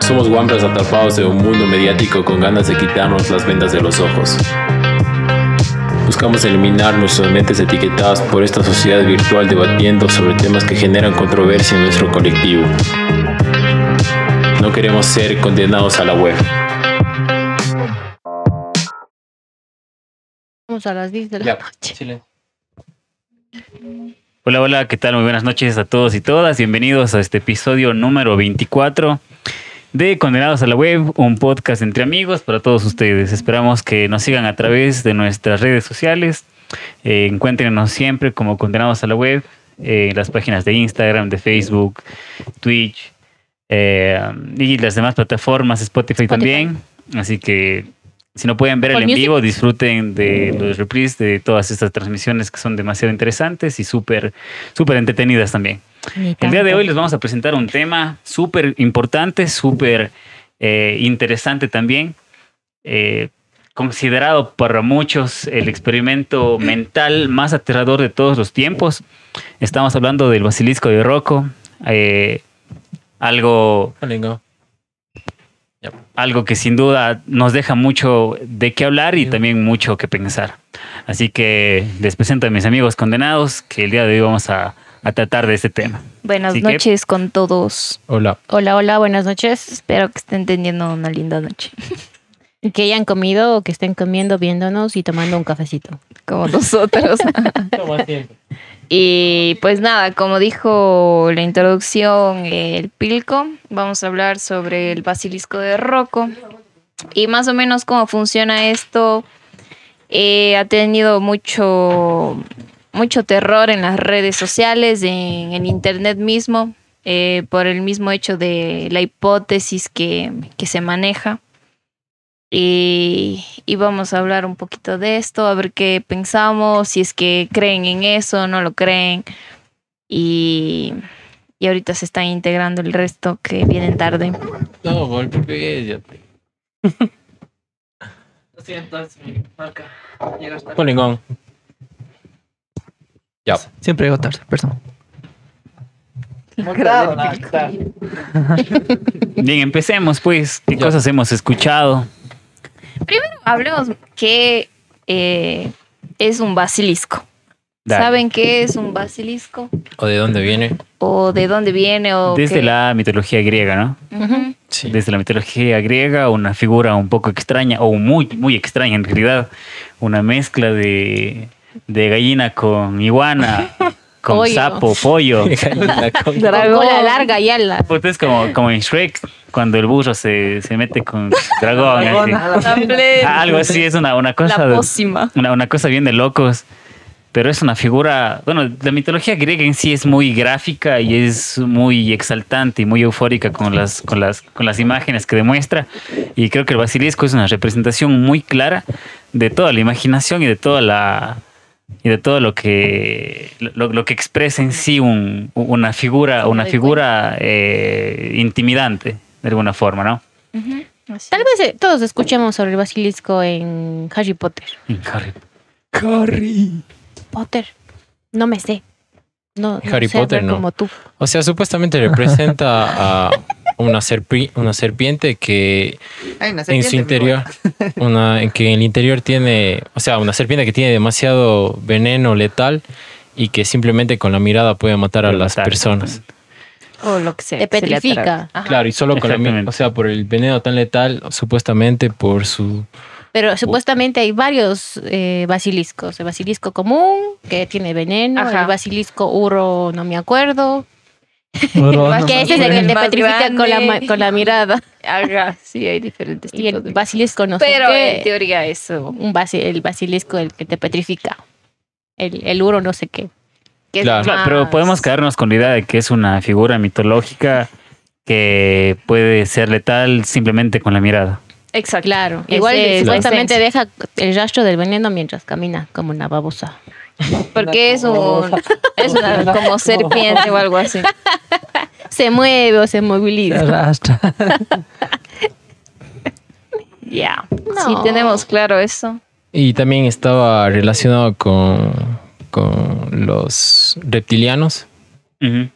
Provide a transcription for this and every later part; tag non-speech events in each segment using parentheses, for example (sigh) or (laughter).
Somos guambras atrapados en un mundo mediático con ganas de quitarnos las vendas de los ojos. Buscamos eliminar nuestras mentes etiquetadas por esta sociedad virtual debatiendo sobre temas que generan controversia en nuestro colectivo. No queremos ser condenados a la web. Vamos a las 10 de la Ya, noche. chile. Hola, hola, ¿qué tal? Muy buenas noches a todos y todas. Bienvenidos a este episodio número 24 de Condenados a la Web, un podcast entre amigos para todos ustedes. Esperamos que nos sigan a través de nuestras redes sociales. Eh, encuéntrenos siempre como Condenados a la Web eh, en las páginas de Instagram, de Facebook, Twitch eh, y las demás plataformas, Spotify, Spotify. también. Así que si no pueden ver el en vivo, disfruten de los reprises de todas estas transmisiones que son demasiado interesantes y súper súper entretenidas también. El día de hoy les vamos a presentar un tema súper importante, súper eh, interesante también, eh, considerado para muchos el experimento mental más aterrador de todos los tiempos. Estamos hablando del basilisco de Rocco, eh, algo algo que sin duda nos deja mucho de qué hablar y también mucho que pensar. Así que les presento a mis amigos condenados que el día de hoy vamos a, a tratar de este tema. Buenas Así que- noches con todos. Hola. Hola, hola, buenas noches. Espero que estén teniendo una linda noche. Y (laughs) Que hayan comido o que estén comiendo, viéndonos y tomando un cafecito. Como nosotros. (laughs) y pues nada, como dijo la introducción el Pilco, vamos a hablar sobre el basilisco de Rocco. Y más o menos cómo funciona esto. Eh, ha tenido mucho, mucho terror en las redes sociales, en el internet mismo, eh, por el mismo hecho de la hipótesis que, que se maneja. Y, y vamos a hablar un poquito de esto, a ver qué pensamos, si es que creen en eso, no lo creen. Y, y ahorita se están integrando el resto que vienen tarde. No, golpe, ya te- (laughs) Lo siento, es mi marca. Llegas tarde. Siempre llego tarde, perdón. Grado, tarde. Bien, empecemos pues. ¿Qué Ya. cosas hemos escuchado? Hablemos qué eh, es un basilisco. Dale. ¿Saben qué es un basilisco? ¿O de dónde viene? ¿O de dónde viene? O Desde qué? la mitología griega, ¿no? Sí. Desde la mitología griega, una figura un poco extraña, o muy, muy extraña en realidad. Una mezcla de, de gallina con iguana, (laughs) con Pollo. sapo, pollo. Dragón. (laughs) cola larga y ala. Es como, como en Shrek, cuando el burro se, se mete con (laughs) dragón. así. Ah, Algo así, es una, una cosa. La de- pócima. una, una cosa bien de locos. Pero es una figura, bueno, la mitología griega en sí es muy gráfica y es muy exaltante y muy eufórica con las, con las, con las imágenes que demuestra. Y creo que el basilisco es una representación muy clara de toda la imaginación y de toda la y de todo lo que lo, lo que expresa en sí un- una figura, una figura eh, intimidante de alguna forma, ¿no? Tal vez eh, todos escuchemos sobre el basilisco en Harry Potter. En Harry Potter. No me sé. No, no Harry sé Potter, no. como tú. O sea, supuestamente representa (laughs) a una, serpi- una serpiente que Hay una en su interior, una, en que en el interior tiene, o sea, una serpiente que tiene demasiado veneno letal y que simplemente con la mirada puede matar a las personas. O lo que sea. Te petrifica. Claro, y solo con la mirada, o sea, por el veneno tan letal, supuestamente por su... Pero supuestamente hay varios eh, basiliscos. El basilisco común, que tiene veneno. Ajá. El basilisco uro, no me acuerdo. (laughs) Que ese es el que te petrifica con la, con la mirada. Ajá, sí, hay diferentes Y el de- basilisco no sé Pero qué. en teoría eso. un basi- el basilisco el que te petrifica. El, el uro no sé qué. Claro. Claro, pero podemos quedarnos con la idea de que es una figura mitológica que puede ser letal simplemente con la mirada. Exacto. Claro. Igual supuestamente deja el rastro del veneno mientras camina como una babosa. (laughs) Porque es un. (laughs) Es una como serpiente o algo así. (laughs) Se mueve o se Se moviliza. arrastra. Ya. No. Sí, tenemos claro eso. Y también estaba relacionado con, con los reptilianos. Ujú,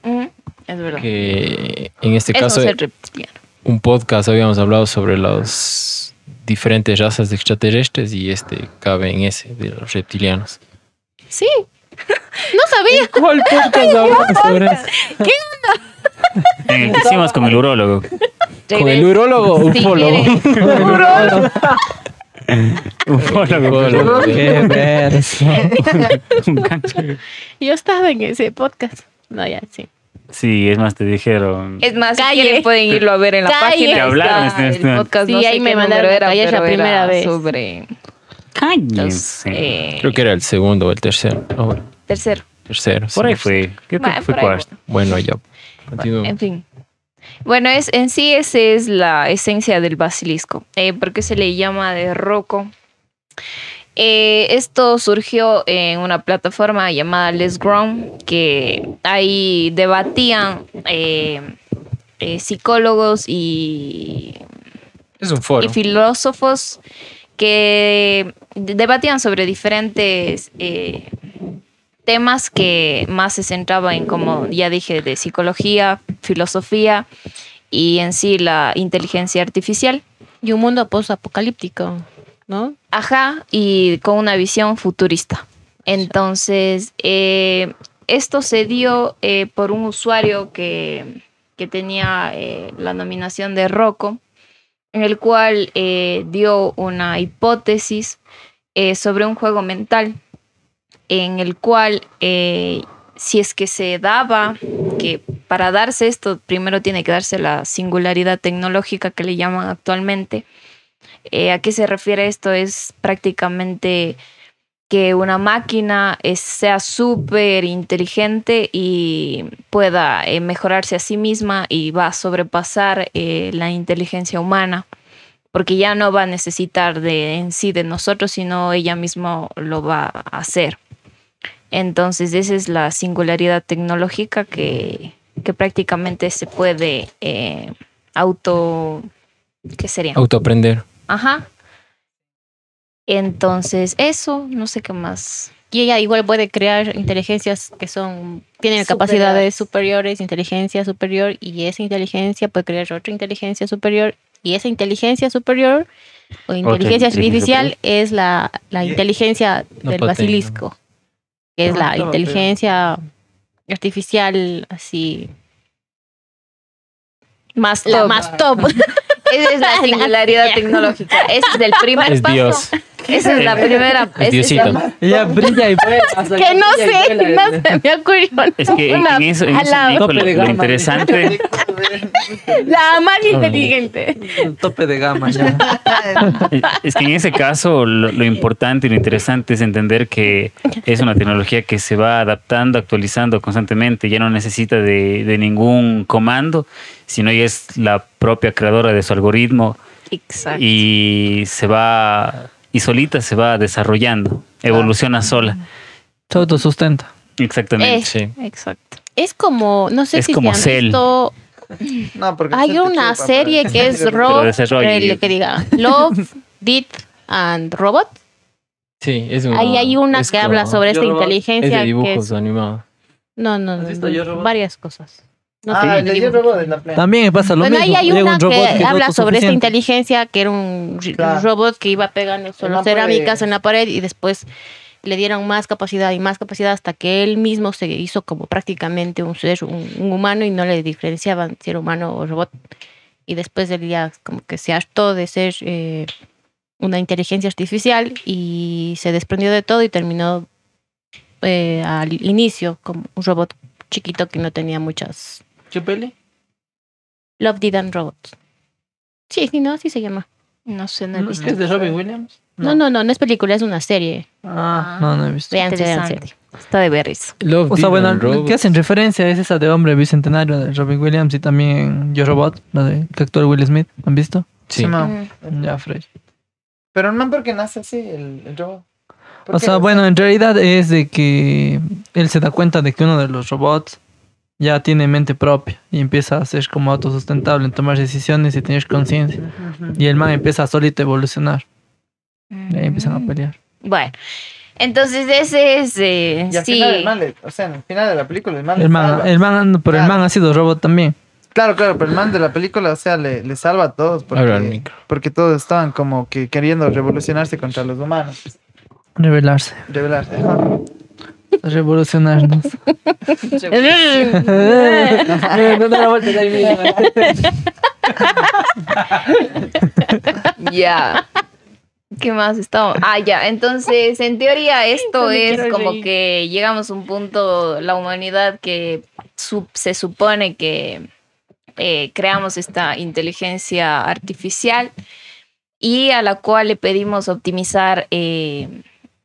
Es verdad. que en este Es un caso ser reptiliano. un podcast habíamos hablado sobre las diferentes razas de extraterrestres y este cabe en ese de los reptilianos. Sí. (laughs) No sabía. ¿Cuál podcast hablamos sobre eso? En el que hicimos con el urólogo. ¿Con el urólogo o Si (laughs) (laughs) ufólogo? Ufólogo. Qué verso. Yo estaba en ese podcast. No, ya, sí. Sí, es más, te dijeron. Es más, Calle. pueden irlo a ver en la Calle. página. Que hablaron está este- este- el podcast, Sí, no sé ahí me qué mandaron número a callar la era primera vez. Sobre Cáñense. eh, Creo que era el segundo o el tercero. Bueno, tercero. tercero. Por sí. ahí fue. Creo que Bueno, fue cuarto. Bueno, ya. Continúo. En fin. Bueno, es, en sí esa es la esencia del basilisco. Eh, ¿Por qué se le llama de roco? Eh, esto surgió en una plataforma llamada Let's Grown, que ahí debatían eh, eh, psicólogos y Es un foro. y filósofos que de- debatían sobre diferentes eh, temas que más se centraba en, como ya dije, de psicología, filosofía y en sí la inteligencia artificial. Y un mundo post-apocalíptico, ¿no? Ajá, y con una visión futurista. Entonces, eh, esto se dio eh, por un usuario que, que tenía eh, la nominación de Rocco, en el cual eh, dio una hipótesis eh, sobre un juego mental, en el cual eh, si es que se daba, que para darse esto primero tiene que darse la singularidad tecnológica que le llaman actualmente, eh, ¿A qué se refiere esto? Es prácticamente que una máquina es- sea súper inteligente y pueda eh, mejorarse a sí misma y va a sobrepasar eh, la inteligencia humana, porque ya no va a necesitar de en sí de nosotros, sino ella misma lo va a hacer. Entonces, esa es la singularidad tecnológica que, que prácticamente se puede eh, auto... ¿Qué sería? Autoaprender. Ajá. Entonces, eso, no sé qué más. Y ella igual puede crear inteligencias que son, tienen capacidades superiores, inteligencia superior, y esa inteligencia puede crear otra inteligencia superior, y esa inteligencia superior o inteligencia artificial es la, la inteligencia No del basilisco, que es la inteligencia artificial así Más la top. más top. (laughs) Esa es la singularidad tecnológica. Ese es el primer Es paso. Dios. Esa es la primera. Es Diosito. Ella brilla y vuela. (laughs) que no sé, no se me ocurrió. Es que en, Una en eso, en eso dijo lo, interesante. La más inteligente. Un tope de gama ya. (laughs) Es que en ese caso lo, lo importante y lo interesante es entender que es una tecnología que se va adaptando, actualizando constantemente, ya no necesita de, de ningún comando, sino ella es la propia creadora de su algoritmo Exacto. y se va y solita se va desarrollando, evoluciona sola. Se autosustenta. Exactamente. Eh, Sí. Exacto. Es como, no sé Es si como se han visto, No, porque hay te una chupa, serie que es (laughs) Rob, el que diga Love, (laughs) Death and Robot. Sí, es un. Ahí hay una es que como- habla sobre esta Robot. Es inteligencia de que dibujos es, animados. no, no, ¿Has no, no, Robot? varias cosas. No Ah, sé, el de dibujo. Yo Robot en la playa. También me pasa lo Bueno, mismo. ahí hay Llega una un robot que es habla sobre esta inteligencia que era un Claro. robot que iba pegando solo cerámicas en la pared y después le dieron más capacidad y más capacidad hasta que él mismo se hizo como prácticamente un ser, un, un humano y no le diferenciaban si era humano o robot. Y después él ya como que se hartó de ser eh, una inteligencia artificial y se desprendió de todo y terminó eh, al inicio como un robot chiquito que no tenía muchas ¿Qué peli? Love, Dead and Robots. Sí, sí, no, así se llama. No sé, no he ¿No visto. ¿Es de Robin Williams? No, no, no, no es película, es una serie. Ah, no, no he visto. Vean, vean serie. Está de berries. Love, O sea, bueno, lo que hacen referencia es esa de Hombre Bicentenario de Robin Williams y también Yo Robot, la de que actúa Will Smith. ¿Han visto? Sí. Sí, no. Mm. Ya, Frey. Pero no porque nace así el, el robot. ¿Por O sea, bueno, en realidad es de que él se da cuenta de que uno de los robots ya tiene mente propia y empieza a ser como autosustentable en tomar decisiones y tener conciencia. Y el man empieza solito a evolucionar. Y ahí empiezan a pelear. Bueno, entonces ese es. eh, Y al sí. final el man, le- o sea, en el final de la película el man. El man, salva. el man, pero el Claro. man ha sido robot también. Claro, claro, pero el man de la película, o sea, le, le salva a todos al porque, porque todos estaban como que queriendo revolucionarse contra los humanos. Revelarse. Rebelarse. ajá. Revolucionarnos. (laughs) Ya. ¿Qué más estamos? Ah, ya. Entonces, en teoría, esto es como reír. que llegamos a un punto, la humanidad, que se supone que eh, creamos esta inteligencia artificial y a la cual le pedimos optimizar eh,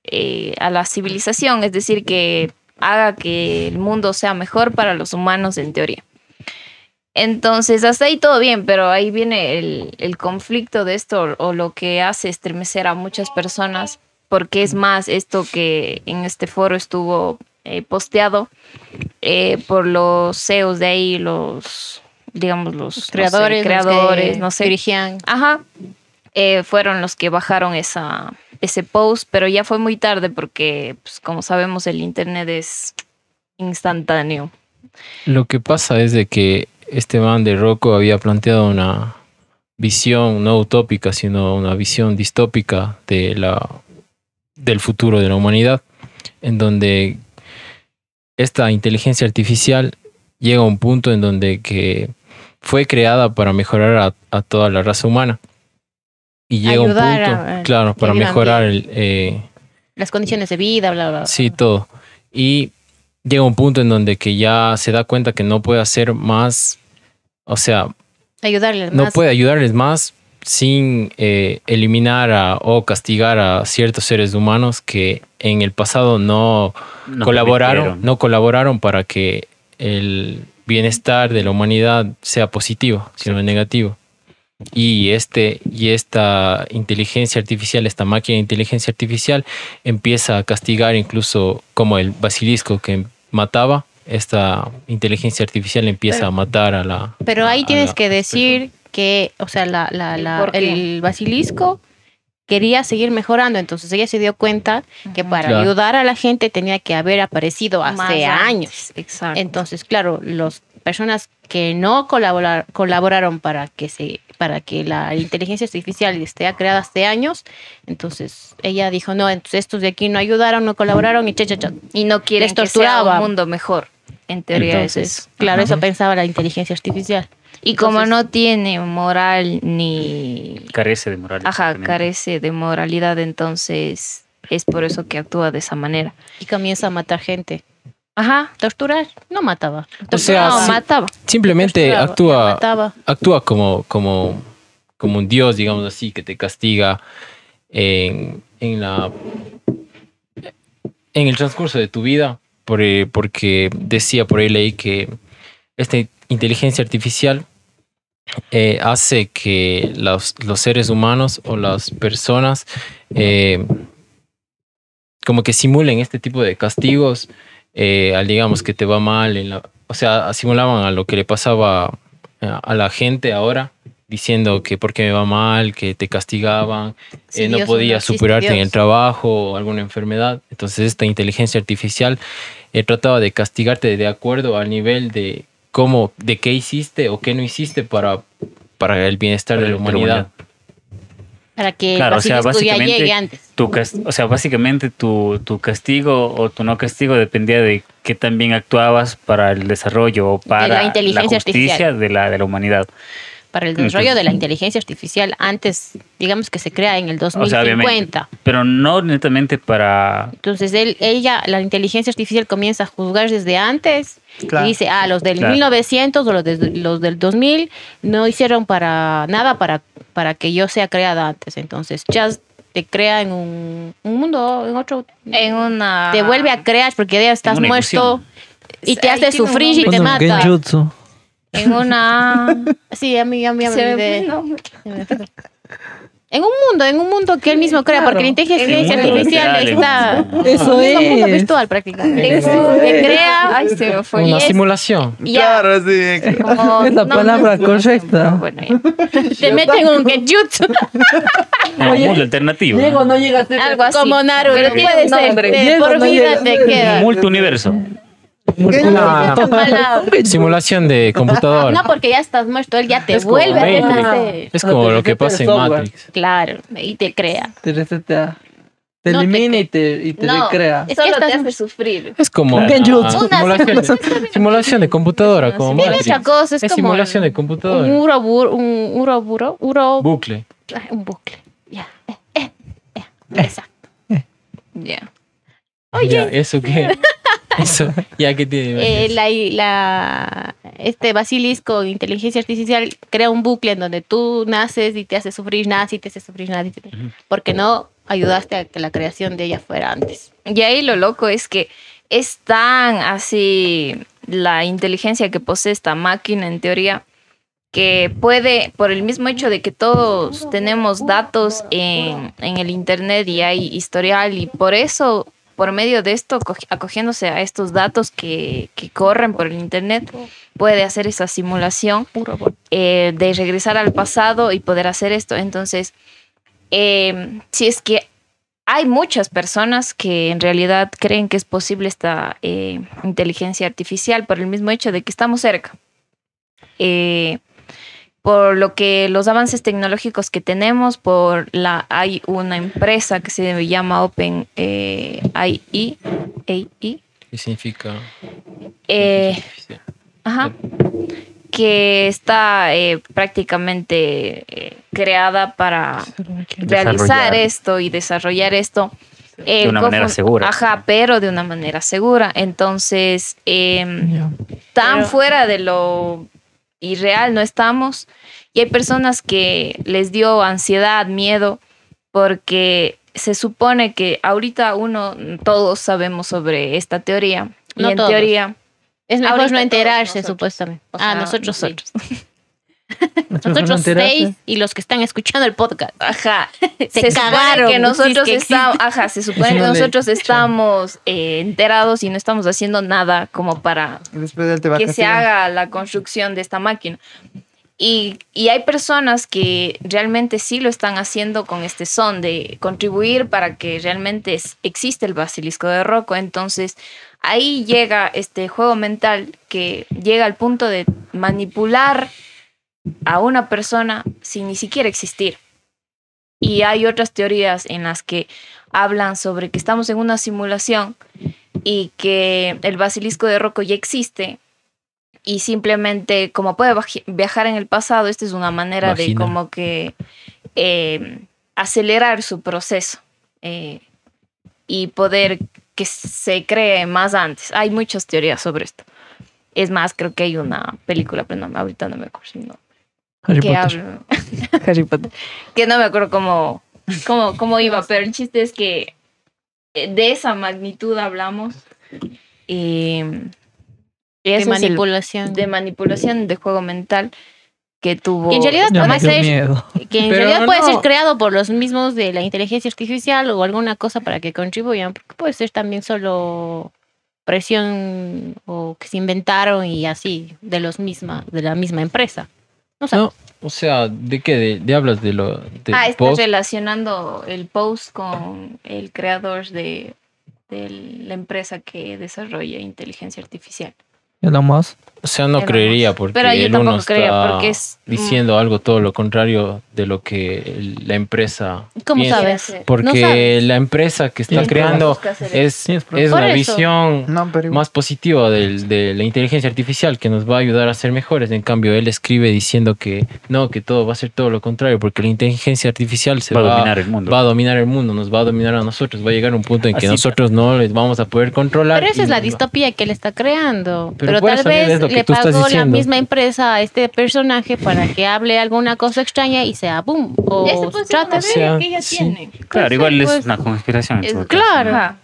eh, a la civilización, es decir, que haga que el mundo sea mejor para los humanos en teoría. Entonces, hasta ahí todo bien, pero ahí viene el, el conflicto de esto o lo que hace estremecer a muchas personas, porque es más esto que en este foro estuvo eh, posteado eh, por los CEOs de ahí, los, digamos, los, no sé, creadores, creadores, que no sé, dirigían. Ajá. Eh, fueron los que bajaron esa, ese post, pero ya fue muy tarde porque, pues, como sabemos, el internet es instantáneo. Lo que pasa es de que este man de Rocco había planteado una visión no utópica, sino una visión distópica de la, del futuro de la humanidad, en donde esta inteligencia artificial llega a un punto en donde que fue creada para mejorar a, a toda la raza humana. Y llega un punto, a- a- claro, para mejorar el, eh, Las condiciones de vida, bla, bla. bla. Sí, todo. Y llega un punto en donde que ya se da cuenta que no puede hacer más, o sea, Ayudarles no más. puede ayudarles más sin eh, eliminar a- o castigar a ciertos seres humanos que en el pasado no, No colaboraron, no colaboraron para que el bienestar de la humanidad sea positivo, sino negativo. Y este y esta inteligencia artificial, esta máquina de inteligencia artificial empieza a castigar incluso como el basilisco que mataba, esta inteligencia artificial empieza Pero- a matar a la Pero ahí a tienes la que decir que, o sea, la, la, el basilisco quería seguir mejorando, entonces ella se dio cuenta que para Claro. ayudar a la gente tenía que haber aparecido hace Más años. Exacto. Entonces, claro, las personas que no colaborar- colaboraron para que se para que la inteligencia artificial esté creada hace años, entonces ella dijo, no, entonces estos de aquí no ayudaron, no colaboraron y cha, cha, cha. y no quieren les que sea torturaba. un mundo mejor. En teoría es Entonces, eso. claro, Ajá. eso pensaba la inteligencia artificial. Y como Entonces- no tiene moral ni... Carece de moral. Ajá, carece de moralidad, entonces es por eso que actúa de esa manera. Y comienza a matar gente. Ajá. Torturar, no mataba. O sea, no, mataba. simplemente actúa mataba. actúa como, como, como un dios, digamos así, que te castiga en, en la en el transcurso de tu vida, por, eh, porque decía por ahí leí que esta inteligencia artificial eh, hace que los, los seres humanos o las personas eh, como que simulen este tipo de castigos eh, al digamos que te va mal en la, o sea simulaban a lo que le pasaba a, a la gente ahora diciendo que porque me va mal que te castigaban Sí, eh, no podías superarte en el trabajo o alguna enfermedad. Entonces esta inteligencia artificial eh, trataba de castigarte de acuerdo al nivel de cómo de qué hiciste o qué no hiciste para para el bienestar Para de la el- de la humanidad. humanidad. Para que Claro, o sea, básicamente- llegue antes. Tu o sea, básicamente tu, tu castigo o tu no castigo dependía de qué tan bien actuabas para el desarrollo o para la inteligencia justicia artificial. de la, de la humanidad. Para el Entonces- desarrollo de la inteligencia artificial antes, digamos que se crea en el O sea, 2050. Pero no netamente para... Entonces él, ella, la inteligencia artificial comienza a juzgar desde antes Claro. y dice, ah, los del Claro. 1900 o los, de- los del 2000 no hicieron para nada para, para que yo sea creada antes. Entonces Chas te crea en un, un mundo, en otro... En una... te vuelve a crear porque ya estás muerto y te Ahí hace sufrir y te mata. genjutsu. En una... Sí, a mí, a mí me Se me. En un mundo, en un mundo que él mismo crea, Claro. porque la inteligencia artificial está Eso en un mundo es. virtual prácticamente. Eso es. crea Ay, se me fue. una es- simulación ya, Claro, sí. como- Es la no, palabra no, correcta. Bueno, ya. (laughs) te meten un genjutsu, (laughs) un mundo alternativo. Llego, no llega a ser Algo así. como Naruto, Pero puede ser, por no vida te queda. Multiuniverso. Una Mala- (laughs) simulación de computadora. No, porque ya estás muerto, él ya te Es vuelve a renacer. Es como lo que pasa en. Matrix. Claro, y te crea. Te resetea. Te No, te elimina y te, y te No. recrea. Es que Solo te estás- hace sufrir. Es como Claro. Genjutsu. simulación, de, simulación de computadora, como Matrix. cosa, es, Es como simulación de un computadora. uroburo, un uroburo, uro, Bucle. ah, un bucle. Ya, eh, eh, eh, exacto. (laughs) Ya. Ya, ¿eso qué? (laughs) Eso, ya que tiene. Eh, la, la, este basilisco de inteligencia artificial crea un bucle en donde tú naces y te hace sufrir, nace y te hace sufrir, nace, y te- porque no ayudaste a que la creación de ella fuera antes. Y ahí lo loco es que es tan así la inteligencia que posee esta máquina en teoría que puede, por el mismo hecho de que todos tenemos datos en, en el Internet y hay historial y por eso, por medio de esto, co- acogiéndose a estos datos que, que corren por el Internet, puede hacer esa simulación eh, de regresar al pasado y poder hacer esto. Entonces, eh, si es que hay muchas personas que en realidad creen que es posible esta eh, inteligencia artificial por el mismo hecho de que estamos cerca. Eh, por lo que los avances tecnológicos que tenemos, por la hay una empresa que se llama Open eh, AI, AI, ¿Qué significa? eh? Ajá. Que está eh, prácticamente eh, creada para realizar esto y desarrollar esto. eh, De una manera segura. Ajá, pero de una manera segura. Entonces, em, tan Pero- fuera de lo irreal no estamos. Y hay personas que les dio ansiedad, miedo, porque se supone que ahorita uno, todos sabemos sobre esta teoría. No y en todos. teoría, Es mejor no enterarse, supuestamente. o ah, nosotros, sí. Nosotros (laughs) Nosotros seis y los que están escuchando el podcast. Ajá. (laughs) Se supone cagaron, que si es nosotros que estamos, (laughs) ajá, se supone que nosotros estamos eh, enterados y no estamos haciendo nada como para que se haga la construcción de esta máquina. Y, y hay personas que realmente sí lo están haciendo con este son de contribuir para que realmente es- existe el basilisco de Rocco. Entonces ahí llega este juego mental que llega al punto de manipular a una persona sin ni siquiera existir. Y hay otras teorías en las que hablan sobre que estamos en una simulación y que el basilisco de Rocco ya existe y simplemente como puede viajar en el pasado, esta es una manera de como que eh, acelerar su proceso eh, y poder que se cree más antes. Hay muchas teorías sobre esto. Es más, creo que hay una película, pero no, ahorita no me acuerdo. no- Harry que Potter. (laughs) Harry Potter. Que no me acuerdo cómo, cómo, cómo iba, pero el chiste es que eh, de esa magnitud hablamos. Y, y De el- manipulación. de manipulación de juego mental que tuvo. Y en realidad puede ser, miedo. que en Pero realidad puede no. ser creado por los mismos de la inteligencia artificial o alguna cosa para que contribuyan, porque puede ser también solo presión o que se inventaron y así de los misma de la misma empresa. No o sea, ¿de qué? ¿De, de hablas de lo del ah, estás post? relacionando el post con el creador de, de la empresa que desarrolla inteligencia artificial. Elon Musk. O sea, no Elon creería Musk. porque Pero yo el uno está creía, porque es- mm. diciendo algo todo lo contrario de lo que el- la empresa ¿Cómo piensa. sabes? Porque No sabes. la empresa que está Tienes creando es, Tienes es pruebas. Por eso. visión No, pero igual. más positiva del- de la inteligencia artificial que nos va a ayudar a ser mejores. En cambio, él escribe diciendo que no, que todo va a ser todo lo contrario, porque la inteligencia artificial se Va va, a dominar el mundo. va a dominar el mundo, nos va a dominar a nosotros. Va a llegar un punto en que Así- nosotros no les vamos a poder controlar. Pero esa y es la distopía que él está creando. Pero Pero, tal vez le pagó la misma empresa a este personaje para que hable alguna cosa extraña y sea boom. O que ella sí. tiene. Claro, Pues, igual es pues, una conspiración. Es- claro.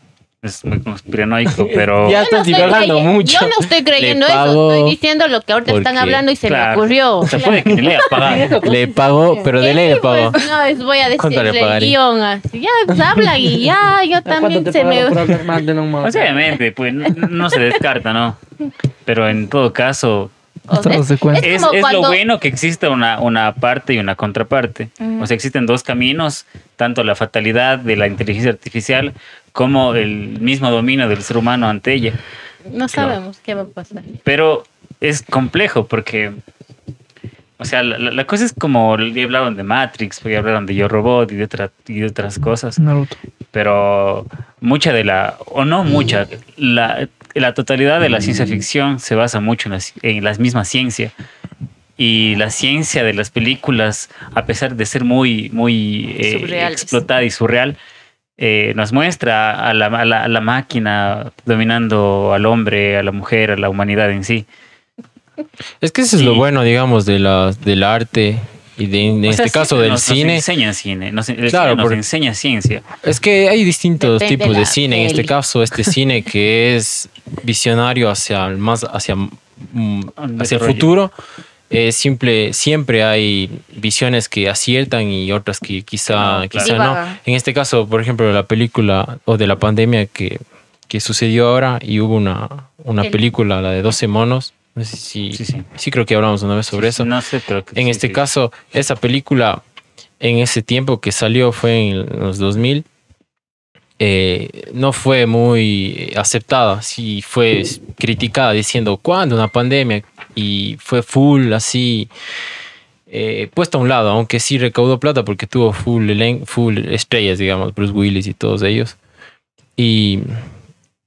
Es muy conspiranoico, (laughs) pero... Ya estás divagando mucho. Yo no estoy creyendo eso, estoy diciendo lo que ahorita están hablando y se Claro. me ocurrió. O sea, puede que le haya pagado. (laughs) Le pagó, pero de ley le pagó. Pues, no, voy a ¿Cuánto le decirle guion así. Ya pues, habla y ya, yo también se me. de sea, obviamente, pues no, no se descarta, ¿no? Pero en todo caso, o sea, es es, como es lo cuando- bueno que exista una, una parte y una contraparte. O sea, existen dos caminos, tanto la fatalidad de la inteligencia artificial como el mismo dominio del ser humano ante ella. No sabemos qué va a pasar. Pero es complejo porque, o sea, la cosa es como, ya hablaron de Matrix, ya hablaron de Yo Robot y de, otra- y de otras cosas, Naruto. pero mucha de la, o no mucha, la, la totalidad de la ciencia ficción se basa mucho en la, en la misma ciencia. Y la ciencia de las películas, a pesar de ser muy, muy eh, explotada y surreal, eh, nos muestra a la, a la- a la máquina dominando al hombre, a la mujer, a la humanidad en sí. Es que eso es lo bueno, digamos, de la, del arte y de, en O este sea, caso del nos- cine. Nos enseña cine, nos, el Claro, cine nos porque- enseña ciencia. Es que hay distintos Depende tipos de cine. En este peli. caso, este (laughs) cine que es visionario hacia el más hacia, mm, hacia el futuro. eh, simple, siempre hay visiones que aciertan y otras que quizá, No, claro. quizá no. Divagan. En este caso, por ejemplo, la película o de la pandemia que, que sucedió ahora y hubo una, una El- película, la de 12 monos. No sé si, Sí, sí. sí creo que hablamos una vez sobre eso. No sé, pero En este caso, esa película, en ese tiempo que salió, fue en los 2000, eh, no fue muy aceptada, sí fue criticada diciendo, ¿cuándo una pandemia? Y fue full así, eh, puesta a un lado, aunque sí recaudó plata porque tuvo full, full estrellas, digamos, Bruce Willis y todos ellos. Y,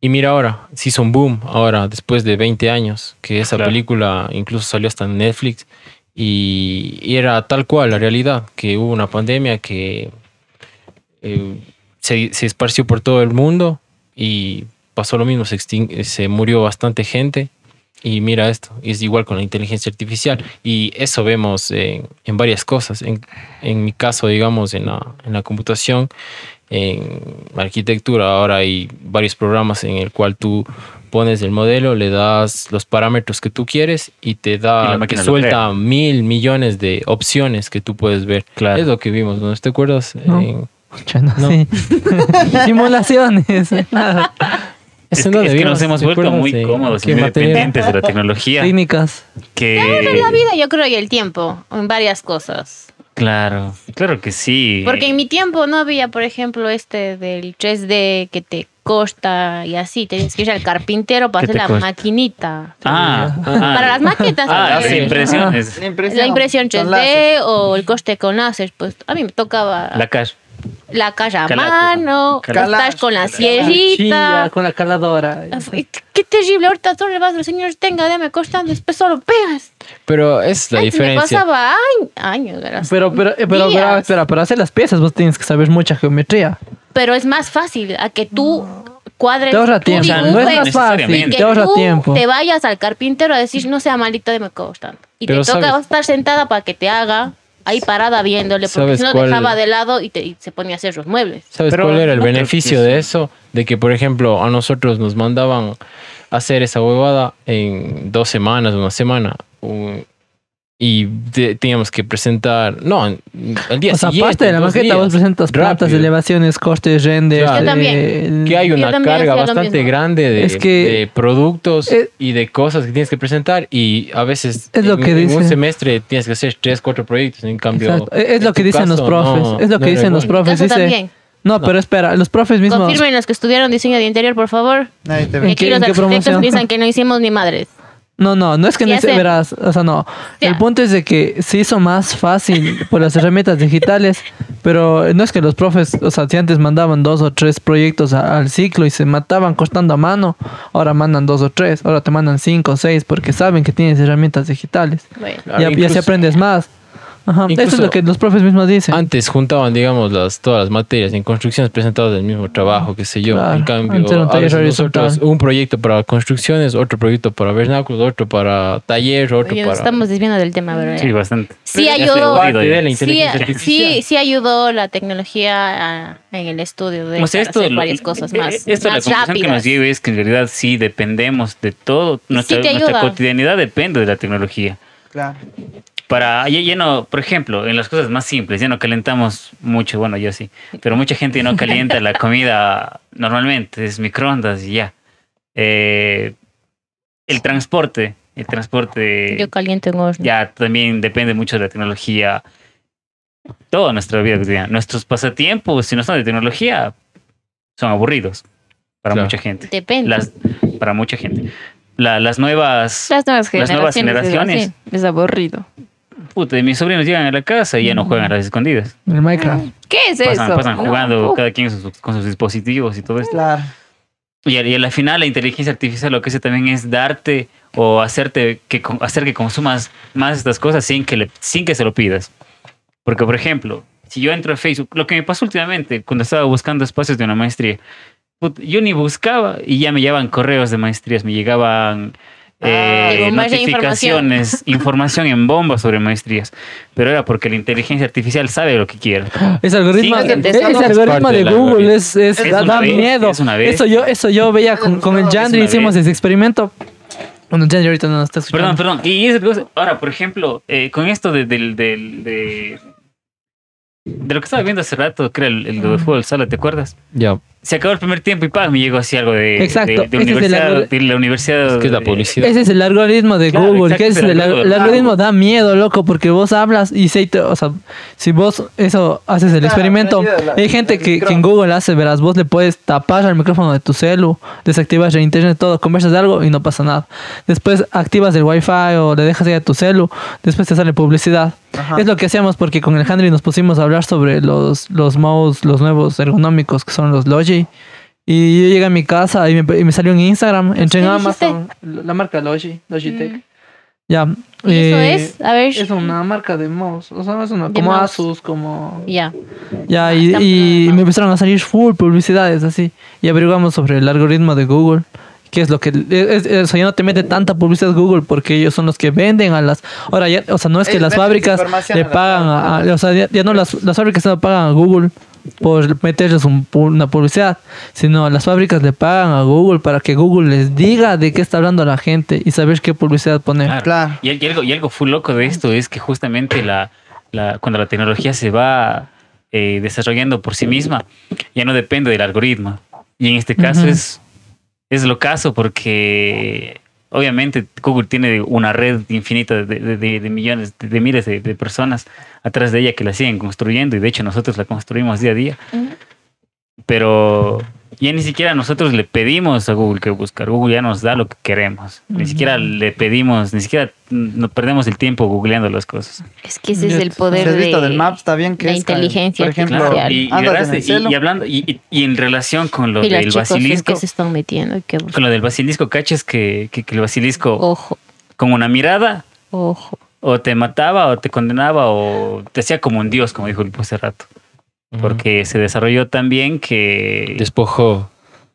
y mira ahora, sí son boom, ahora después de 20 años, que esa Claro. película incluso salió hasta en Netflix. Y, y era tal cual la realidad, que hubo una pandemia que eh, se, se esparció por todo el mundo y pasó lo mismo, se, se murió bastante gente. Y mira esto, es igual con la inteligencia artificial. Y eso vemos en, en varias cosas. En, en mi caso, digamos, en la, en la computación, en arquitectura, ahora hay varios programas en el cual tú pones el modelo, le das los parámetros que tú quieres y te Y da, la te suelta mil millones de opciones que tú puedes ver. Claro. Es lo que vimos, ¿no te acuerdas? No. En- no, No. sí. (laughs) Simulaciones. (laughs) nada. Es, ¿en que, es que nos hemos ¿Te vuelto muy de cómodos y muy dependientes de la tecnología. Técnicas. Que, La vida, yo creo, y el tiempo, en varias cosas. Claro, claro que sí. Porque en mi tiempo no había, por ejemplo, este del 3D que te costa y así. Tenías que ir al carpintero para ¿Qué hacer la maquinita. Ah, ah. Para las maquetas. Ah, las impresiones. La impresión. La impresión con 3D láser. o el coste con láser, pues a mí me tocaba La cash. La caja a mano, estás con la sierrita. con la caladora. Qué terrible, ahorita tú le vas al señor, tenga, dame costando, después solo pegas. Pero es la Ay, me diferencia. pasaba años, años. Pero, pero, pero, pero, espera, para hacer las piezas vos tienes que saber mucha geometría. Pero es más fácil a que tú cuadres Te ahorra tiempo. sea, No es más fácil, te ahorra tú tiempo. te vayas al carpintero a decir, no sea malito, deme costando. Y Pero te toca sabes- estar sentada para que te haga ahí parada viéndole, porque ¿Sabes si no cuál- dejaba de lado y, te, y se ponía a hacer los muebles. ¿Sabes Pero cuál era el no beneficio de eso? De que, por ejemplo, a nosotros nos mandaban hacer esa huevada en dos semanas, una semana. un- y de- teníamos que presentar. No, en- el día O sea, aparte de la en maqueta, vos presentas plantas, elevaciones, costes, renders. Claro. Yo también. eh, Que hay una también carga bastante grande de, Es que- de productos Eh, y de cosas que tienes que presentar. Y a veces Es lo en, que en un semestre tienes que hacer tres, cuatro proyectos. En cambio, Exacto. Es en lo que dicen los profes. no- es lo que no dicen los profes. Dice, también. no, pero espera, los profes mismos. Confirmen los que estudiaron diseño de interior, por favor. Nadie te ¿En ve. Y aquí qué- los en arquitectos piensan que no hicimos ni madres. No, no, no es que Sí no se verás, o sea, no. Ya. El punto es de que se hizo más fácil por las herramientas digitales, pero no es que los profes, o sea, si antes mandaban dos o tres proyectos a- al ciclo y se mataban costando a mano, ahora mandan dos o tres, ahora te mandan cinco o seis porque saben que tienes herramientas digitales. Bueno. Claro, ya, ya incluso- se aprendes más. Ajá, eso es lo que los profes mismos dicen. Antes juntaban, digamos, las, todas las materias en construcciones presentadas del mismo trabajo, qué sé yo. Claro, en cambio, un a veces nosotros, un proyecto para construcciones, otro proyecto para vernáculos, otro para taller, otro Oye, para... estamos desviando del tema, ¿verdad? Sí, bastante. Sí ayudó. la Sí, inteligencia artificial. sí, sí ayudó la tecnología a- en el estudio de O sea, para esto, hacer lo- varias cosas eh, más, esto la conclusión que nos lleva es que en realidad sí dependemos de todo. Nuestra, te nuestra cotidianidad depende de la tecnología. Claro. Para, ya, ya no, por ejemplo, en las cosas más simples, ya no calentamos mucho, bueno, yo sí, pero mucha gente ya no calienta la comida (laughs) normalmente, es microondas y ya. Eh, el transporte, el transporte Yo caliento en horno. ya también depende mucho de la tecnología. Toda nuestra vida cotidiana. Nuestros pasatiempos, si no son de tecnología, son aburridos para Claro. mucha gente. Depende. Las, para mucha gente. La- las nuevas, Las nuevas Las nuevas generaciones. es generaciones. así, Es aburrido. Puta, mis sobrinos llegan a la casa y ya no juegan a las escondidas. El Minecraft. ¿Qué es Pasan, eso? pasan No, jugando uf. cada quien con sus, con sus dispositivos y todo esto. Claro. Y, al- y al final la inteligencia artificial lo que hace también es darte o hacerte que con- hacer que consumas más estas cosas sin que le, sin que se lo pidas. Porque por ejemplo, si yo entro a Facebook, lo que me pasó últimamente cuando estaba buscando espacios de una maestría, put- yo ni buscaba y ya me llegaban correos de maestrías, me llegaban eh, De de información. notificaciones, (laughs) información en bomba sobre maestrías, pero era porque la inteligencia artificial sabe lo que quiere. Ese algoritmo, Sí, ese algoritmo de Google es, es- Es da, una da bestia, miedo. es una bestia. Eso yo, eso yo veía con, con el Yandri, hicimos ese experimento. Bueno, Yandri ahorita no nos está escuchando. Perdón, perdón. Y ahora, por ejemplo, eh, con esto de, del- del- de, de lo que estaba viendo hace rato, era el, el de fútbol sala, ¿te acuerdas? Ya. Se acabó el primer tiempo y ¡pam! me llegó así algo de, Exacto, de, de ese es el universidad, de la universidad. Es que es la de- publicidad. Ese es el algoritmo de Claro, Google, exacto, que es el el, algoritmo. el algoritmo da miedo, loco, porque vos hablas y se te- o sea, si vos eso haces el Claro, experimento, la- hay gente el que, que en. Google hace, verás, vos le puedes tapar al micrófono de tu celu, desactivas el internet, todo, conversas de algo y no pasa nada. Después activas el wifi o le dejas ahí a tu celu, después te sale publicidad. Ajá. Es lo que hacíamos porque con el Henry nos pusimos a hablar sobre los, los mouse, los nuevos ergonómicos que son los Logi. Y yo llegué a mi casa y me, y me salió en Instagram, entré en ¿Qué dijiste? Amazon, la marca Logi, Logitech. Mm. Ya. ¿Y eso eh, es? A ver. Es una marca de mouse. O sea, es una, como mouse. Asus, como. Ya. Ya, Ah, y, y me empezaron a salir full publicidades así. Y averiguamos sobre el algoritmo de Google. ¿Qué es lo que.? Es, es- o sea, ya no te mete tanta publicidad Google porque ellos son los que venden a las. Ahora, ya, o sea, no es que Ellos las fábricas le pagan a. a- o sea, ya, ya no las, las fábricas no pagan a Google por meterles un pu- una publicidad, sino las fábricas le pagan a Google para que Google les diga de qué está hablando la gente y saber qué publicidad poner. Claro. Claro. Y, y algo, y algo full loco de esto es que justamente la, la- cuando la tecnología se va eh, desarrollando por sí misma, ya no depende del algoritmo. Y en este caso es, es lo caso porque obviamente Google tiene una red infinita de, de- de- de millones, de, miles de, personas atrás de ella que la siguen construyendo y de hecho nosotros la construimos día a día. Pero ya ni siquiera nosotros le pedimos a Google que buscar. Google ya nos da lo que queremos. Ni siquiera le pedimos, ni siquiera mm, no perdemos el tiempo googleando las cosas. Es que ese es el poder de... del Maps, está bien que la es, inteligencia Por ejemplo, artificial. Y, en y- celu. y hablando, y, y- y en relación con lo del basilisco, que se están metiendo. que con lo del basilisco, cachas que, que, que el basilisco Ojo, con una mirada ojo. o te mataba o te condenaba o te hacía como un dios, como dijo el hace rato. Porque se desarrolló tan bien que... Despojó.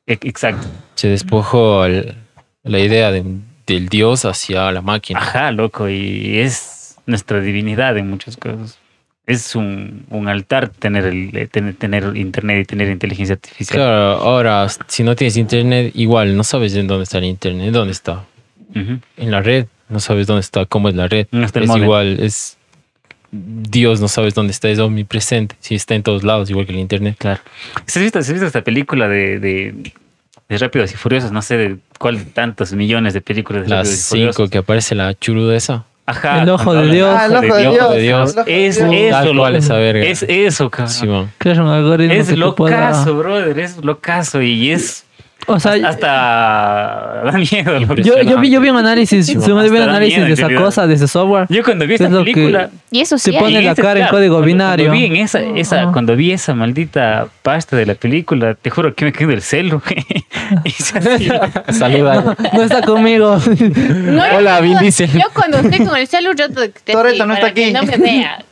e- Exacto. Se despojó el- la idea de- del Dios hacia la máquina. Ajá, loco, y es nuestra divinidad en muchas cosas. Es un, un altar tener, el, eh, tener, tener internet y tener inteligencia artificial. Claro, ahora, si no tienes internet, igual no sabes en dónde está el internet. ¿Dónde está? En la red. No sabes dónde está, cómo es la red. No es igual, es. Dios no sabes dónde está, es omnipresente. Sí, está en todos lados, igual que el internet. Claro. ¿Se has visto, has visto esta película de, de, de Rápidos y Furiosos? No sé de cuál de tantos millones de películas de Las Rápidos y Furiosos. cinco que aparece la churuda esa. Ajá. El ojo de Dios. Ah, el ojo de Dios, Dios. de Dios. el ojo de Es eso, loco. esa verga. Es eso, cabrón. Sí, man. Crear un algoritmo es que te lo pueda- caso, brother. Es lo caso. Y es O sea, hasta (laughs) da miedo. yo, yo, vi, yo vi un análisis, Sí, yo vi un hasta da análisis miedo, de en esa realidad. cosa, de ese software. Yo cuando vi esta Es película, Y eso sí Te hay. pone en la cara en claro, código cuando- binario. Cuando vi, en esa, esa, Ajá. cuando vi esa maldita pasta de la película, te juro que me quedé del celo. (laughs) Y se así. (laughs) Saluda. No está conmigo. No, Hola, Vin Diesel. Yo cuando estoy con el celular, yo te, te- Toretto no está aquí. No me vea.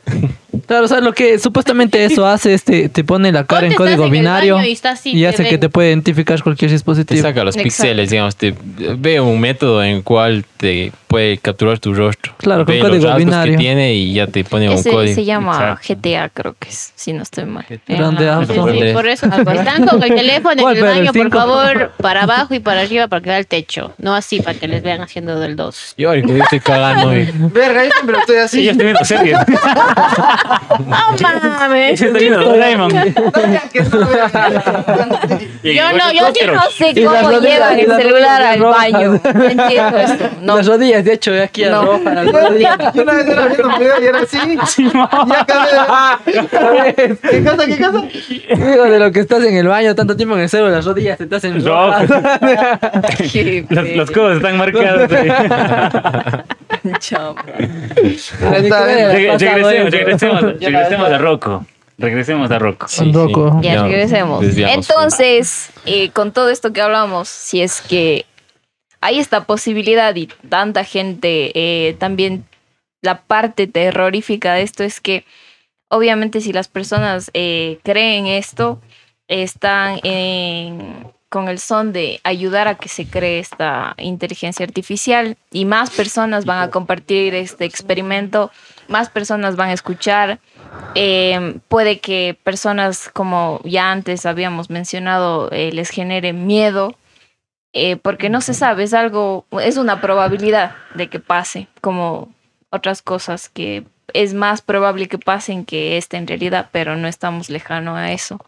Claro, o sea, lo que supuestamente (laughs) eso hace es te, te pone la cara en código en binario y así, y te hace ve. que te puede identificar cualquier Te dispositivo. saca los Exacto. píxeles, digamos. Te ve un método en el cual te puede capturar tu rostro. Claro, con Ve código los binario. que tiene y ya te pone un Ese código. se llama Exacto. GTA, creo que es, si no estoy mal. Grande auto. Sí, sí, por eso. Están con el teléfono en ¿Cuál, el baño, por favor, para abajo y para arriba para que vea el techo. No así, para que les vean haciendo del 2. Yo ahorita yo estoy cagando y Verga, yo siempre estoy Sí, así. yo estoy viendo series. ¡No mames! Viendo Doraemon. Yo no, yo Yo no sé cómo llevan el celular al baño. No entiendo esto. No. Las rodillas, de hecho, aquí No. arrojan las (laughs) rodillas. Yo una vez era viendo un video y era así. Ya cambié. (laughs) ¿Qué cosa? ¿Qué cosa? Digo, de lo que estás en el baño tanto tiempo en el celo, las rodillas te hacen rojas. Qué Los, los codos están marcados. (laughs) ahí. Chao. Reg- regresemos, regresemos, regresemos a Rocco. Regresemos a Rocco. Un roco. Ya regresemos. Entonces, eh, con todo esto que hablamos, si es que hay esta posibilidad y tanta gente, eh, también la parte terrorífica de esto es que obviamente si las personas eh, creen esto, están en- con el son de ayudar a que se cree esta inteligencia artificial y más personas van a compartir este experimento, más personas van a escuchar. Eh, puede que personas, como ya antes habíamos mencionado, eh, les genere miedo, eh, porque no se sabe, es algo, es una probabilidad de que pase, como otras cosas que es más probable que pasen que esta en realidad, pero no estamos lejano a eso.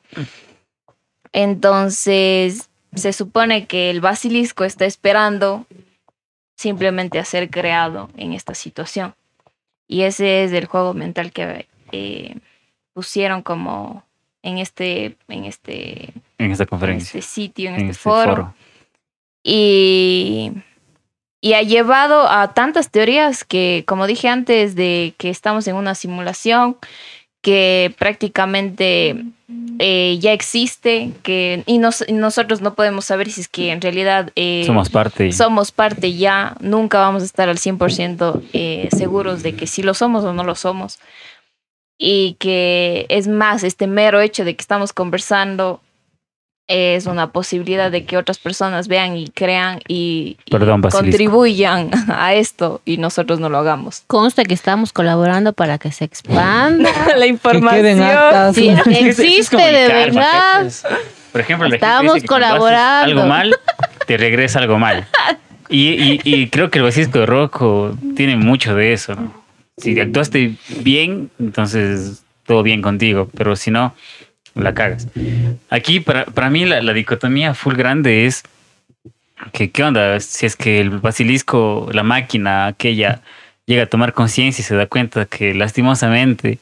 Entonces, se supone que el basilisco está esperando simplemente a ser creado en esta situación. Y ese es el juego mental que eh, pusieron como en este, en este, En esta en conferencia. este sitio, en, En este, foro. foro. Y, y ha llevado a tantas teorías que, como dije antes, de que estamos en una simulación que prácticamente eh, ya existe, que y nos- y nosotros no podemos saber si es que en realidad eh, Somos parte. somos parte ya, nunca vamos a estar al 100% eh, seguros de que si lo somos o no lo somos. Y que es más, este mero hecho de que estamos conversando es una posibilidad de que otras personas vean y crean y, Perdón, contribuyan a esto y nosotros no lo hagamos. Consta que estamos colaborando para que se expanda. (laughs) La Que queden actas. Sí, (laughs) existe de verdad. Por ejemplo, la gente Estamos dice que colaborando. Algo mal, (laughs) te regresa algo mal. Y, y- y creo que el basilisco de Rocco tiene mucho de eso. ¿no? Si actuaste bien, entonces todo bien contigo, pero si no, la cagas. Aquí, para, para mí, la, la dicotomía full grande es que, ¿qué onda? Si es que el basilisco, la máquina aquella, llega a tomar conciencia y se da cuenta que lastimosamente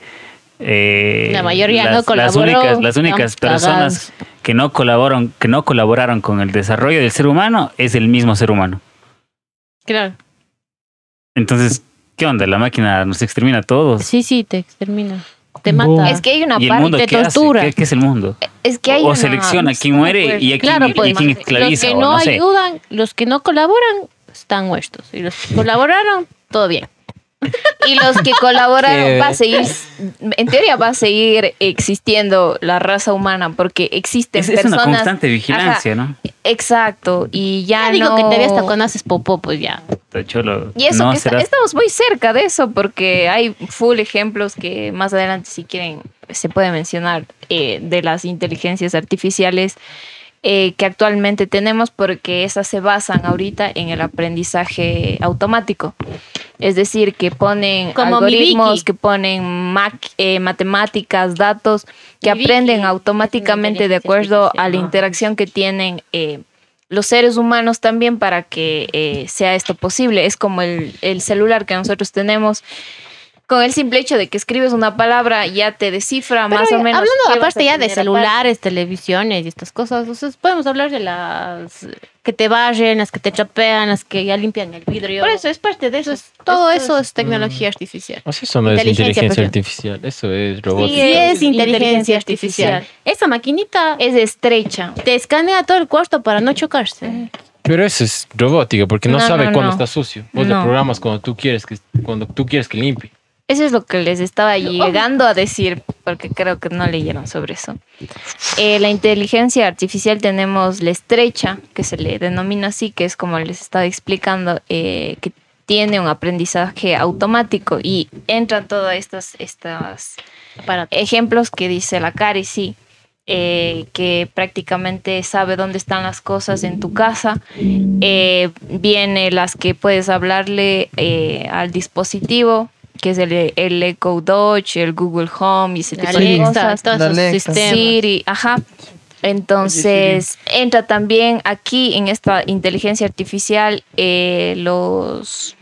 eh, La mayoría no las, las únicas, las únicas personas que no colaboraron, que no colaboraron con el desarrollo del ser humano es el mismo ser humano. Claro. Entonces, ¿qué onda? La máquina nos extermina a todos. Sí, sí, te extermina. Te Boom. mata. Es que hay una ¿Y el parte, mundo de qué hace? tortura. ¿Qué, qué es el mundo? es que hay o una- selecciona a quién no muere y a quién, Claro, y pues, los que o no no sé. ayudan, los que no colaboran, están muertos. Y los que colaboraron, todo bien. Y los que colaboraron va a seguir, en teoría va a seguir existiendo la raza humana porque existen Es, es personas. una constante vigilancia, ¿no? Exacto, y ya, Ya digo no- que hasta cuando haces popó, pues ya. De hecho, lo- Y eso no que está- estamos muy cerca de eso porque hay full ejemplos que más adelante si quieren se puede mencionar eh, de las inteligencias artificiales eh, que actualmente tenemos porque esas se basan ahorita en el aprendizaje automático. Es decir, que ponen Como algoritmos, que ponen eh, matemáticas, datos, que Mi aprenden automáticamente de acuerdo a la interacción que tienen eh, los seres humanos también para que eh, sea esto posible. Es como el, el celular que nosotros tenemos. Con el simple hecho de que escribes una palabra, ya te descifra Pero más o menos. hablando aparte ya de aparte. celulares, televisiones y estas cosas, o sea, podemos hablar de las que te barren, las que te chapean, las que ya limpian el vidrio. Por eso es parte de eso. Eso es, todo eso es- es tecnología artificial. O sea, eso no es Inteligencia inteligencia artificial. artificial, eso es robótica. Sí, es inteligencia inteligencia artificial. artificial. Esa maquinita Es estrecha. te escanea todo el cuarto para no chocarse. Pero eso es robótica, porque no, No, sabe no, cuándo no. está sucio. Vos No. le programas cuando tú quieres que cuando tú quieres que limpie. Eso es lo que les estaba llegando a decir, porque creo que no leyeron sobre eso. Eh, la inteligencia artificial tenemos la estrecha, que se le denomina así, que es como les estaba explicando, eh, que tiene un aprendizaje automático y entran todas estas, estas Para ejemplos que dice la Cari, sí, eh, que prácticamente sabe dónde están las cosas en tu casa. Eh, viene las que puedes hablarle eh, al dispositivo, que es el, el Echo Dodge, el Google Home y ese tipo de Alexa, cosas. todos La esos sistemas. Siri, ajá. Entonces, entra también aquí en esta inteligencia artificial eh, los,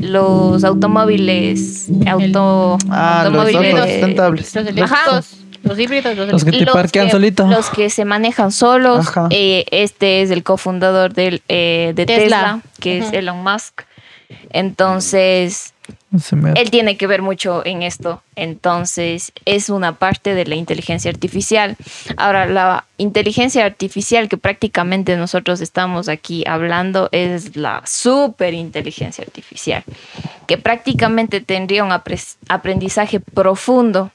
los automóviles, auto, Ah, los automóviles autos sustentables. Los eléctricos, los híbridos, los Los que te los parquean que- solito. Los que se manejan solos. Ajá. Eh, este es el cofundador del, eh, de Tesla, Tesla. que es. Elon Musk. Entonces, él tiene que ver mucho en esto. Entonces, es una parte de la inteligencia artificial. Ahora, la inteligencia artificial que prácticamente nosotros estamos aquí hablando es la superinteligencia artificial, que prácticamente tendría un aprendizaje profundo.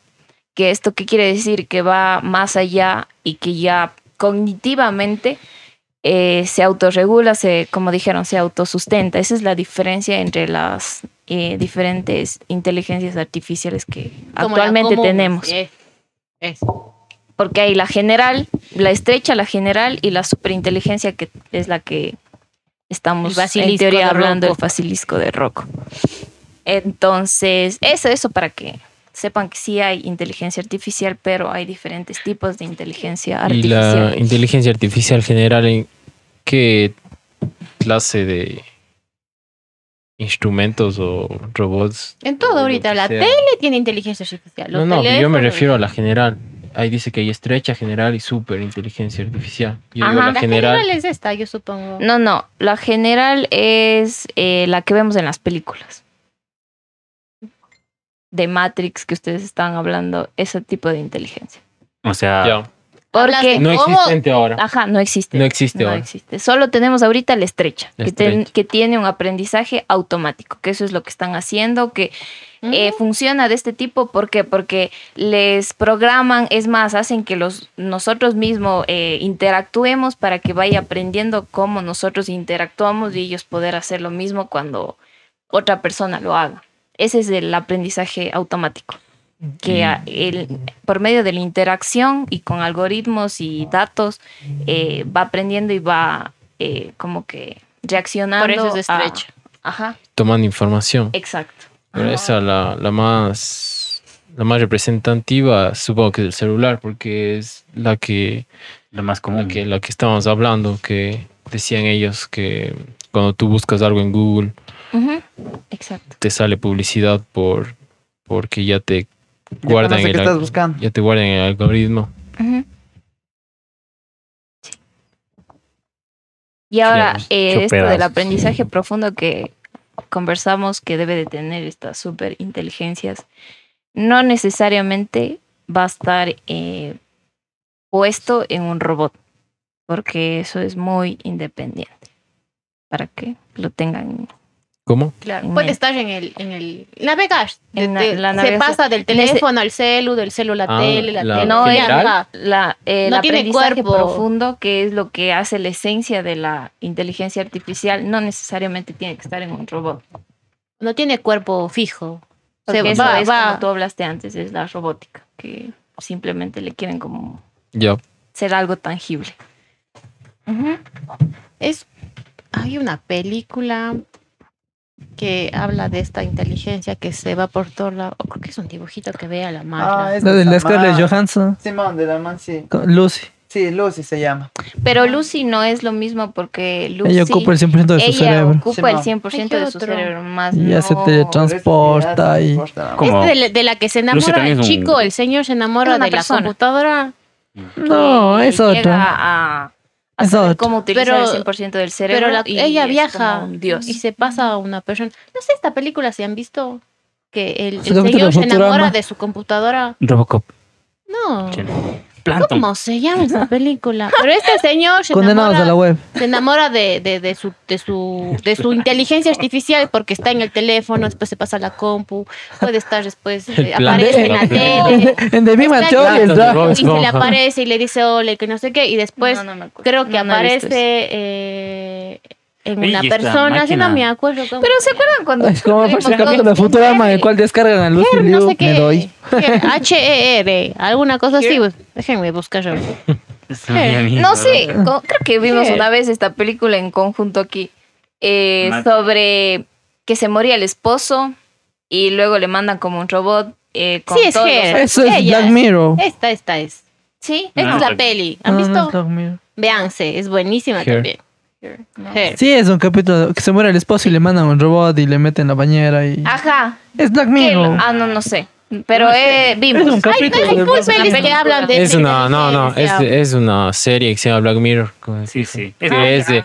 Que esto qué quiere decir que va más allá y que ya cognitivamente eh, se autorregula, se, como dijeron, se autosustenta. Esa es la diferencia entre las eh, diferentes inteligencias artificiales que como actualmente tenemos. Es. Porque hay la general, la estrecha, la general y la superinteligencia que es la que estamos en teoría de hablando del Rocco. basilisco de Rocco. Entonces, eso, eso para que sepan que sí hay inteligencia artificial, pero hay diferentes tipos de inteligencia Y la artificial. inteligencia artificial general, ¿en qué clase de instrumentos o robots? En todo ahorita. La sea? tele tiene inteligencia artificial. No, los no, yo me refiero a la general. Ahí dice que hay estrecha, general y super inteligencia artificial. Yo digo Ajá. la La general. general es esta, yo supongo. No, no, la general es eh, la que vemos en las películas. De Matrix que ustedes están hablando, ese tipo de inteligencia. O sea. Porque No cómo- existente ahora. Ajá, no existe. No existe No ahora. existe. Solo tenemos ahorita la estrecha, La que, ten- estrecha. que tiene un aprendizaje automático, que eso es lo que están haciendo, que eh, Mm. funciona de este tipo. ¿Por qué? Porque les programan, es más, hacen que los, nosotros mismos eh, interactuemos para que vaya aprendiendo cómo nosotros interactuamos y ellos poder hacer lo mismo cuando otra persona lo haga. Ese es el aprendizaje automático que a- el- por medio de la interacción y con algoritmos y datos eh, va aprendiendo y va eh, como que reaccionando. Por eso es a- estrecha. ajá, Tomando información. exacto. Pero esa la, la más la más representativa supongo que es el celular, porque es la que, lo más común. la que la que estábamos hablando, que decían ellos que cuando tú buscas algo en Google Exacto. te sale publicidad por porque ya te Ya guardan conoce el que estás buscando. ya te guardan el algoritmo. Sí. Y ahora, eh, esto del aprendizaje profundo que conversamos que debe de tener estas super inteligencias, no necesariamente va a estar eh, puesto en un robot, porque eso es muy independiente. Para que lo tengan. ¿Cómo? Claro, en puede el- estar en el, en el navegar. En de- la- la se pasa del teléfono al celu, del celu a la Ah, tele, la la tele. No, ya, general. la, eh, el No tiene aprendizaje cuerpo. profundo, que es lo que hace la esencia de la inteligencia artificial, no necesariamente tiene que estar en un robot. No tiene cuerpo fijo. Se Porque eso va, es va. como tú hablaste antes, es la robótica, que simplemente le quieren como Ya. ser algo tangible. Es, hay una película que habla de esta inteligencia que se va por todo lado. o creo que es un dibujito que ve a la madre. Ah, es La de la Scarlett. Johansson. Simón, de la man, sí. con Lucy. Sí, Lucy se llama. Pero Lucy no es lo mismo porque Lucy... Ella ocupa el 100% de su ella cerebro. ocupa el Sí, no. 100% de su cerebro, más Y ya se no- teletransporta y... Como- Es de, la- de la que se enamora el es un- chico, el señor se enamora de la persona. computadora. No, es llega otra. a, a Es saber cómo utilizar Pero- el 100% del cerebro. Pero la- y ella viaja Dios. y se pasa a una persona. No sé, esta película se han visto que el, el señor se enamora de su computadora. Robocop. No. Sí. Plankton. ¿Cómo se llama esa película? Pero este señor se Condenados a la enamora, web. se enamora de, de, de su, de, su, de su inteligencia artificial porque está en el teléfono, después se pasa a la compu, puede estar después, eh, aparece en la (laughs) tele. En The Big Y se le aparece y le dice hola, y que no sé qué, y después No, no creo que No, aparece eh, en Oye, una y esta persona, yo no me acuerdo cómo. Pero ¿se acuerdan cuando... Es como el capítulo de Futurama en el cual descargan a Lucy no Liu. sé qué, Me doy. H-E-R, alguna cosa así, pues, déjenme buscar. Eso me da miedo. No sé, creo que vimos una vez esta película en conjunto aquí eh, sobre que se moría el esposo y luego le mandan como un robot eh, con Sí, es todos los- Her. Eso es Ella. Black Mirror. Esta, esta es. Sí, Esta No, es la no. peli. No, ¿Han no es visto? Véanse, es buenísima Her. también. Her. Sí, es un capítulo que se muere el esposo y le mandan un robot y le meten en la bañera y... Ajá. Es Black ¿Qué? Mirror. Ah, no, no sé. Pero eh, vimos. Es un Hay, capítulo hay de full Black pelis que hablan de Es una, no, no, es, es una serie que se llama Black Mirror. Sí, sí. Que Es- es de,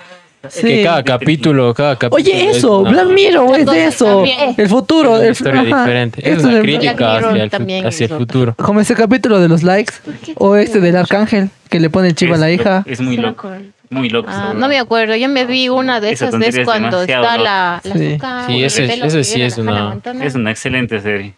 Sí. que cada capítulo, cada capítulo. Oye, es eso, una- Black Mirror, es de eso. también. El futuro. es una el- historia ajá. diferente. Es Esto una crítica hacia el, hacia el es futuro. Como ese capítulo de los likes. O este del arcángel, que le pone el chivo a la es- hija. Es muy loco. Muy loco. Ah, esa no me acuerdo, yo me vi una de Esa esas veces es cuando está la, la Sí. azúcar, Sí, ese- sí una-. Es una excelente serie.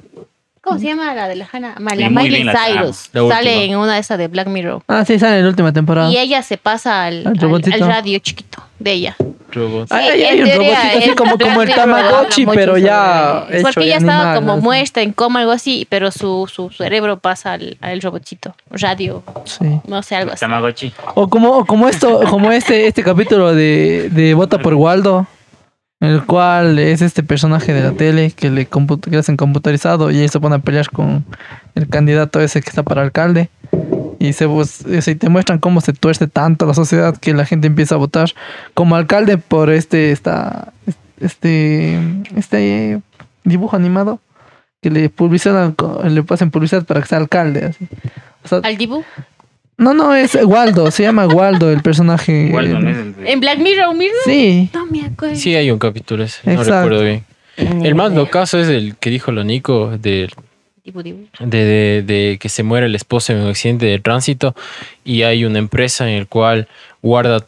¿Cómo se llama la de la Hannah? Ma- Sí, La muy Miley bien la. Cyrus. La última. Sale en una de esas de Black Mirror. Ah, sí, sale en la última temporada. Y ella se pasa al, Al al- robotito. al radio chiquito de ella. Robots. Ay, Sí, ay, ay, en un teoría, robotito así el como, como el Mirror habla Tamagotchi, mucho pero ya sobre- hecho Porque de ella estaba animal, como así. muerta en coma, algo así, pero su, su cerebro pasa al, al robotcito. Radio, Sí. no sé, algo así. Tamagotchi. O como, o como esto, como este, este capítulo de, de Vota por Waldo, el cual es este personaje de la tele que le, que le hacen computarizado y él se pone a pelear con el candidato ese que está para alcalde. Y se, se- te muestran cómo se tuerce tanto la sociedad que la gente empieza a votar como alcalde por este, esta, este, este dibujo animado que le publicitan, le pasan publicidad para que sea alcalde. Así. Al Dibu. No, no, es Waldo, se llama Waldo el personaje. Igual no es el de- En Black Mirror, Mirror. Sí, No me acuerdo. Sí, hay un capítulo ese. No Exacto. recuerdo bien. El más locazo es el que dijo lo Nico del Dibu. de, de- de que se muere el esposo en un accidente de tránsito y hay una empresa en el cual guarda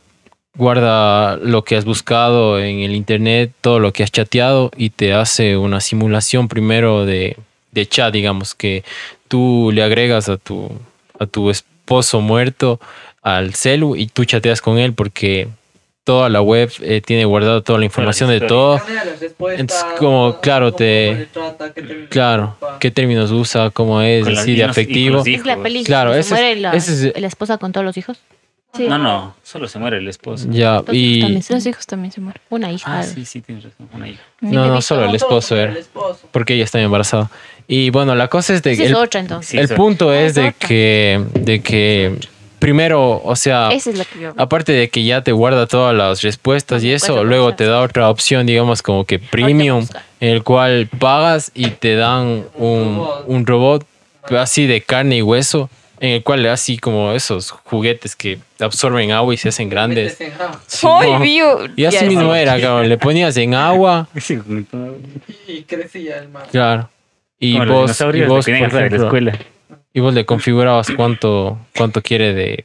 guarda lo que has buscado en el internet, todo lo que has chateado y te hace una simulación primero de, de chat, digamos, que tú le agregas a tu, a tu esposo muerto al celu y tú chateas con él porque toda la web eh, tiene guardado toda la información de todo. Entonces, como, claro, te- Claro, qué términos usa, cómo es, así de afectivo. Es la peli. Claro, se ese es- la, ese es- la esposa con todos los hijos. Sí. No, no, solo se muere el esposo. Ya, y también Los hijos también se mueren. Una hija. Ah, sí, sí, tienes razón. Una hija. no, no, solo el esposo era, porque ella está embarazada. Y bueno, la cosa es de que es el, otra entonces. Sí, el punto es es de otra. que, de que primero, o sea, Esa es la que yo. aparte de que ya te guarda todas las respuestas y eso, luego te da otra opción, digamos, como que premium, en el cual pagas y te dan un, un robot así de carne y hueso, en el cual le das así como esos juguetes que absorben agua y se hacen grandes. Sí, ¡Ay, no. Y así mismo era, cabrón. Le ponías en agua, (laughs) Y crecía el mar. claro. Y Como vos, y vos, por la ejemplo, escuela. y vos le configurabas cuánto, cuánto quiere de,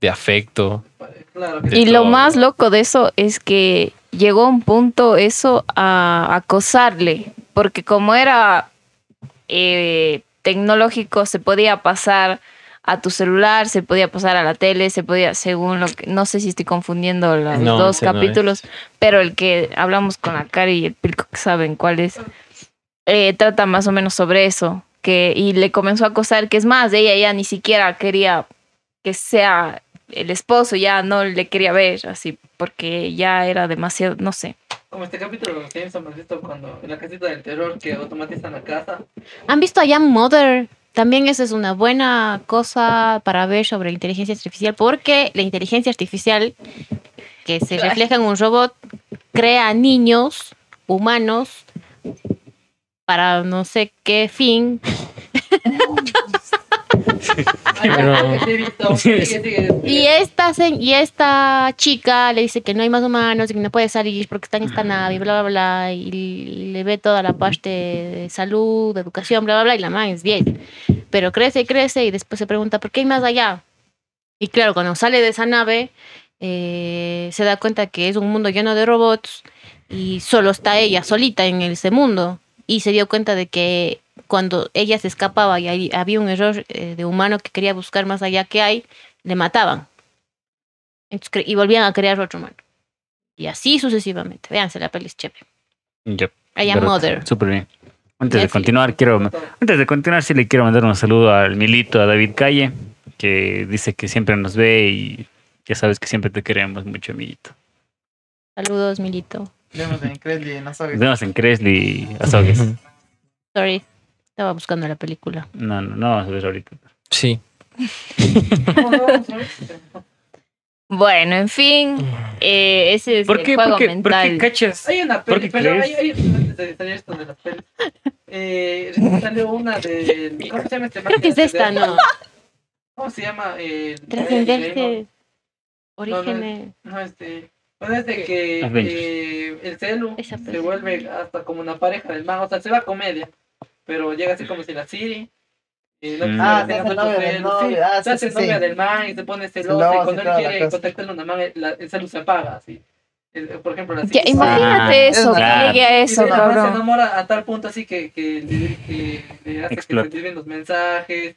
de afecto. Claro de Y lo más loco de eso es que llegó un punto eso a acosarle, porque como era eh, tecnológico, se podía pasar a tu celular, se podía pasar a la tele, se podía, según lo que, no sé si estoy confundiendo los No, dos no capítulos, pero el que hablamos con la Cari y el Pilco que saben cuál es, eh, trata más o menos sobre eso, que, y le comenzó a acosar, que es más, ella ya ni siquiera quería que sea el esposo, ya no le quería ver, así, porque ya era demasiado, no sé. Como este capítulo que hemos visto cuando en la casita del terror que automatizan la casa. ¿Han visto a Young Mother? También esa es una buena cosa para ver sobre inteligencia artificial, porque la inteligencia artificial que se refleja en un robot crea niños humanos para no sé qué fin. Y esta, se- y esta chica le dice que no hay más humanos y que no puede salir porque está en esta nave y bla, bla, bla. Y le ve toda la parte de salud, de educación, bla, bla, bla. Y la man es 10. Pero crece y crece y después se pregunta, ¿por qué hay más allá? Y claro, cuando sale de esa nave, eh, se da cuenta que es un mundo lleno de robots y solo está ella solita en ese mundo. Y se dio cuenta de que cuando ella se escapaba y ahí había un error eh, de humano que quería buscar más allá que hay, le mataban. Entonces, y volvían a crear otro humano. Y así sucesivamente. Véanse, la peli es chévere. Yep. I am Correcto. mother. Súper bien. Antes de continuar, quiero antes de continuar sí le quiero mandar un saludo al Milito, a David Calle, que dice que siempre nos ve y ya sabes que siempre te queremos mucho, amiguito. Saludos, Milito. Vemos en Credly en Azogues. Vemos en Cresly Azogues. Sorry. Estaba buscando la película. No, no, no vamos a ver ahorita. Sí. Bueno, en fin, eh, ese es ¿Por el qué, juego por qué, por mental. qué cachas? Hay una ¿Por peli, pero hay, hay, antes de salir esto de las pelis. Eh, salió una de. ¿Cómo se llama este Creo que es esta, ¿no? ¿Cómo se llama? Eh, Trascenderse. no, Orígenes. No, este. De que eh, el celu se vuelve hasta como una pareja del man. O sea, se va a comedia. Pero llega así como si la Siri. Y no Mm. ah, Ah, se hace novia del ah, se hace sí, novia sí. del man y se pone celosa. Y y cuando él quiere contactarle a una man, el, la- el celu se apaga. Así. El- por ejemplo, la Ya, Siri se imagínate Ah, eso, claro. que llegue a y eso, man se enamora a tal punto así que, que, le- que le hace Explota. que se los mensajes.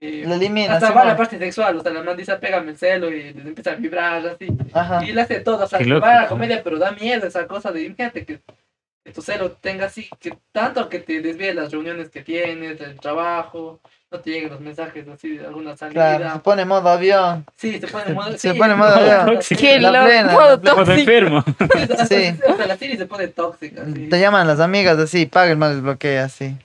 Eh, Lo elimina. hasta va la parte sexual, o sea, la man dice, pégame el celo y le empieza a vibrar así. Ajá. Y él hace todo, o sea, que va a la comedia, pero da miedo esa cosa de, imagínate que, que tu celo tenga así, que tanto que te desvíe las reuniones que tienes, el trabajo, no te lleguen los mensajes así de alguna salida. Claro, se pone modo avión. Sí, se pone en modo... Se sí, pone en modo avión. Tóxico. Qué La loco, plena, modo tóxico. enfermo. (laughs) Sí. O sea, la Siri se pone tóxica. Sí, Te llaman las amigas así, paga el mal desbloquea así.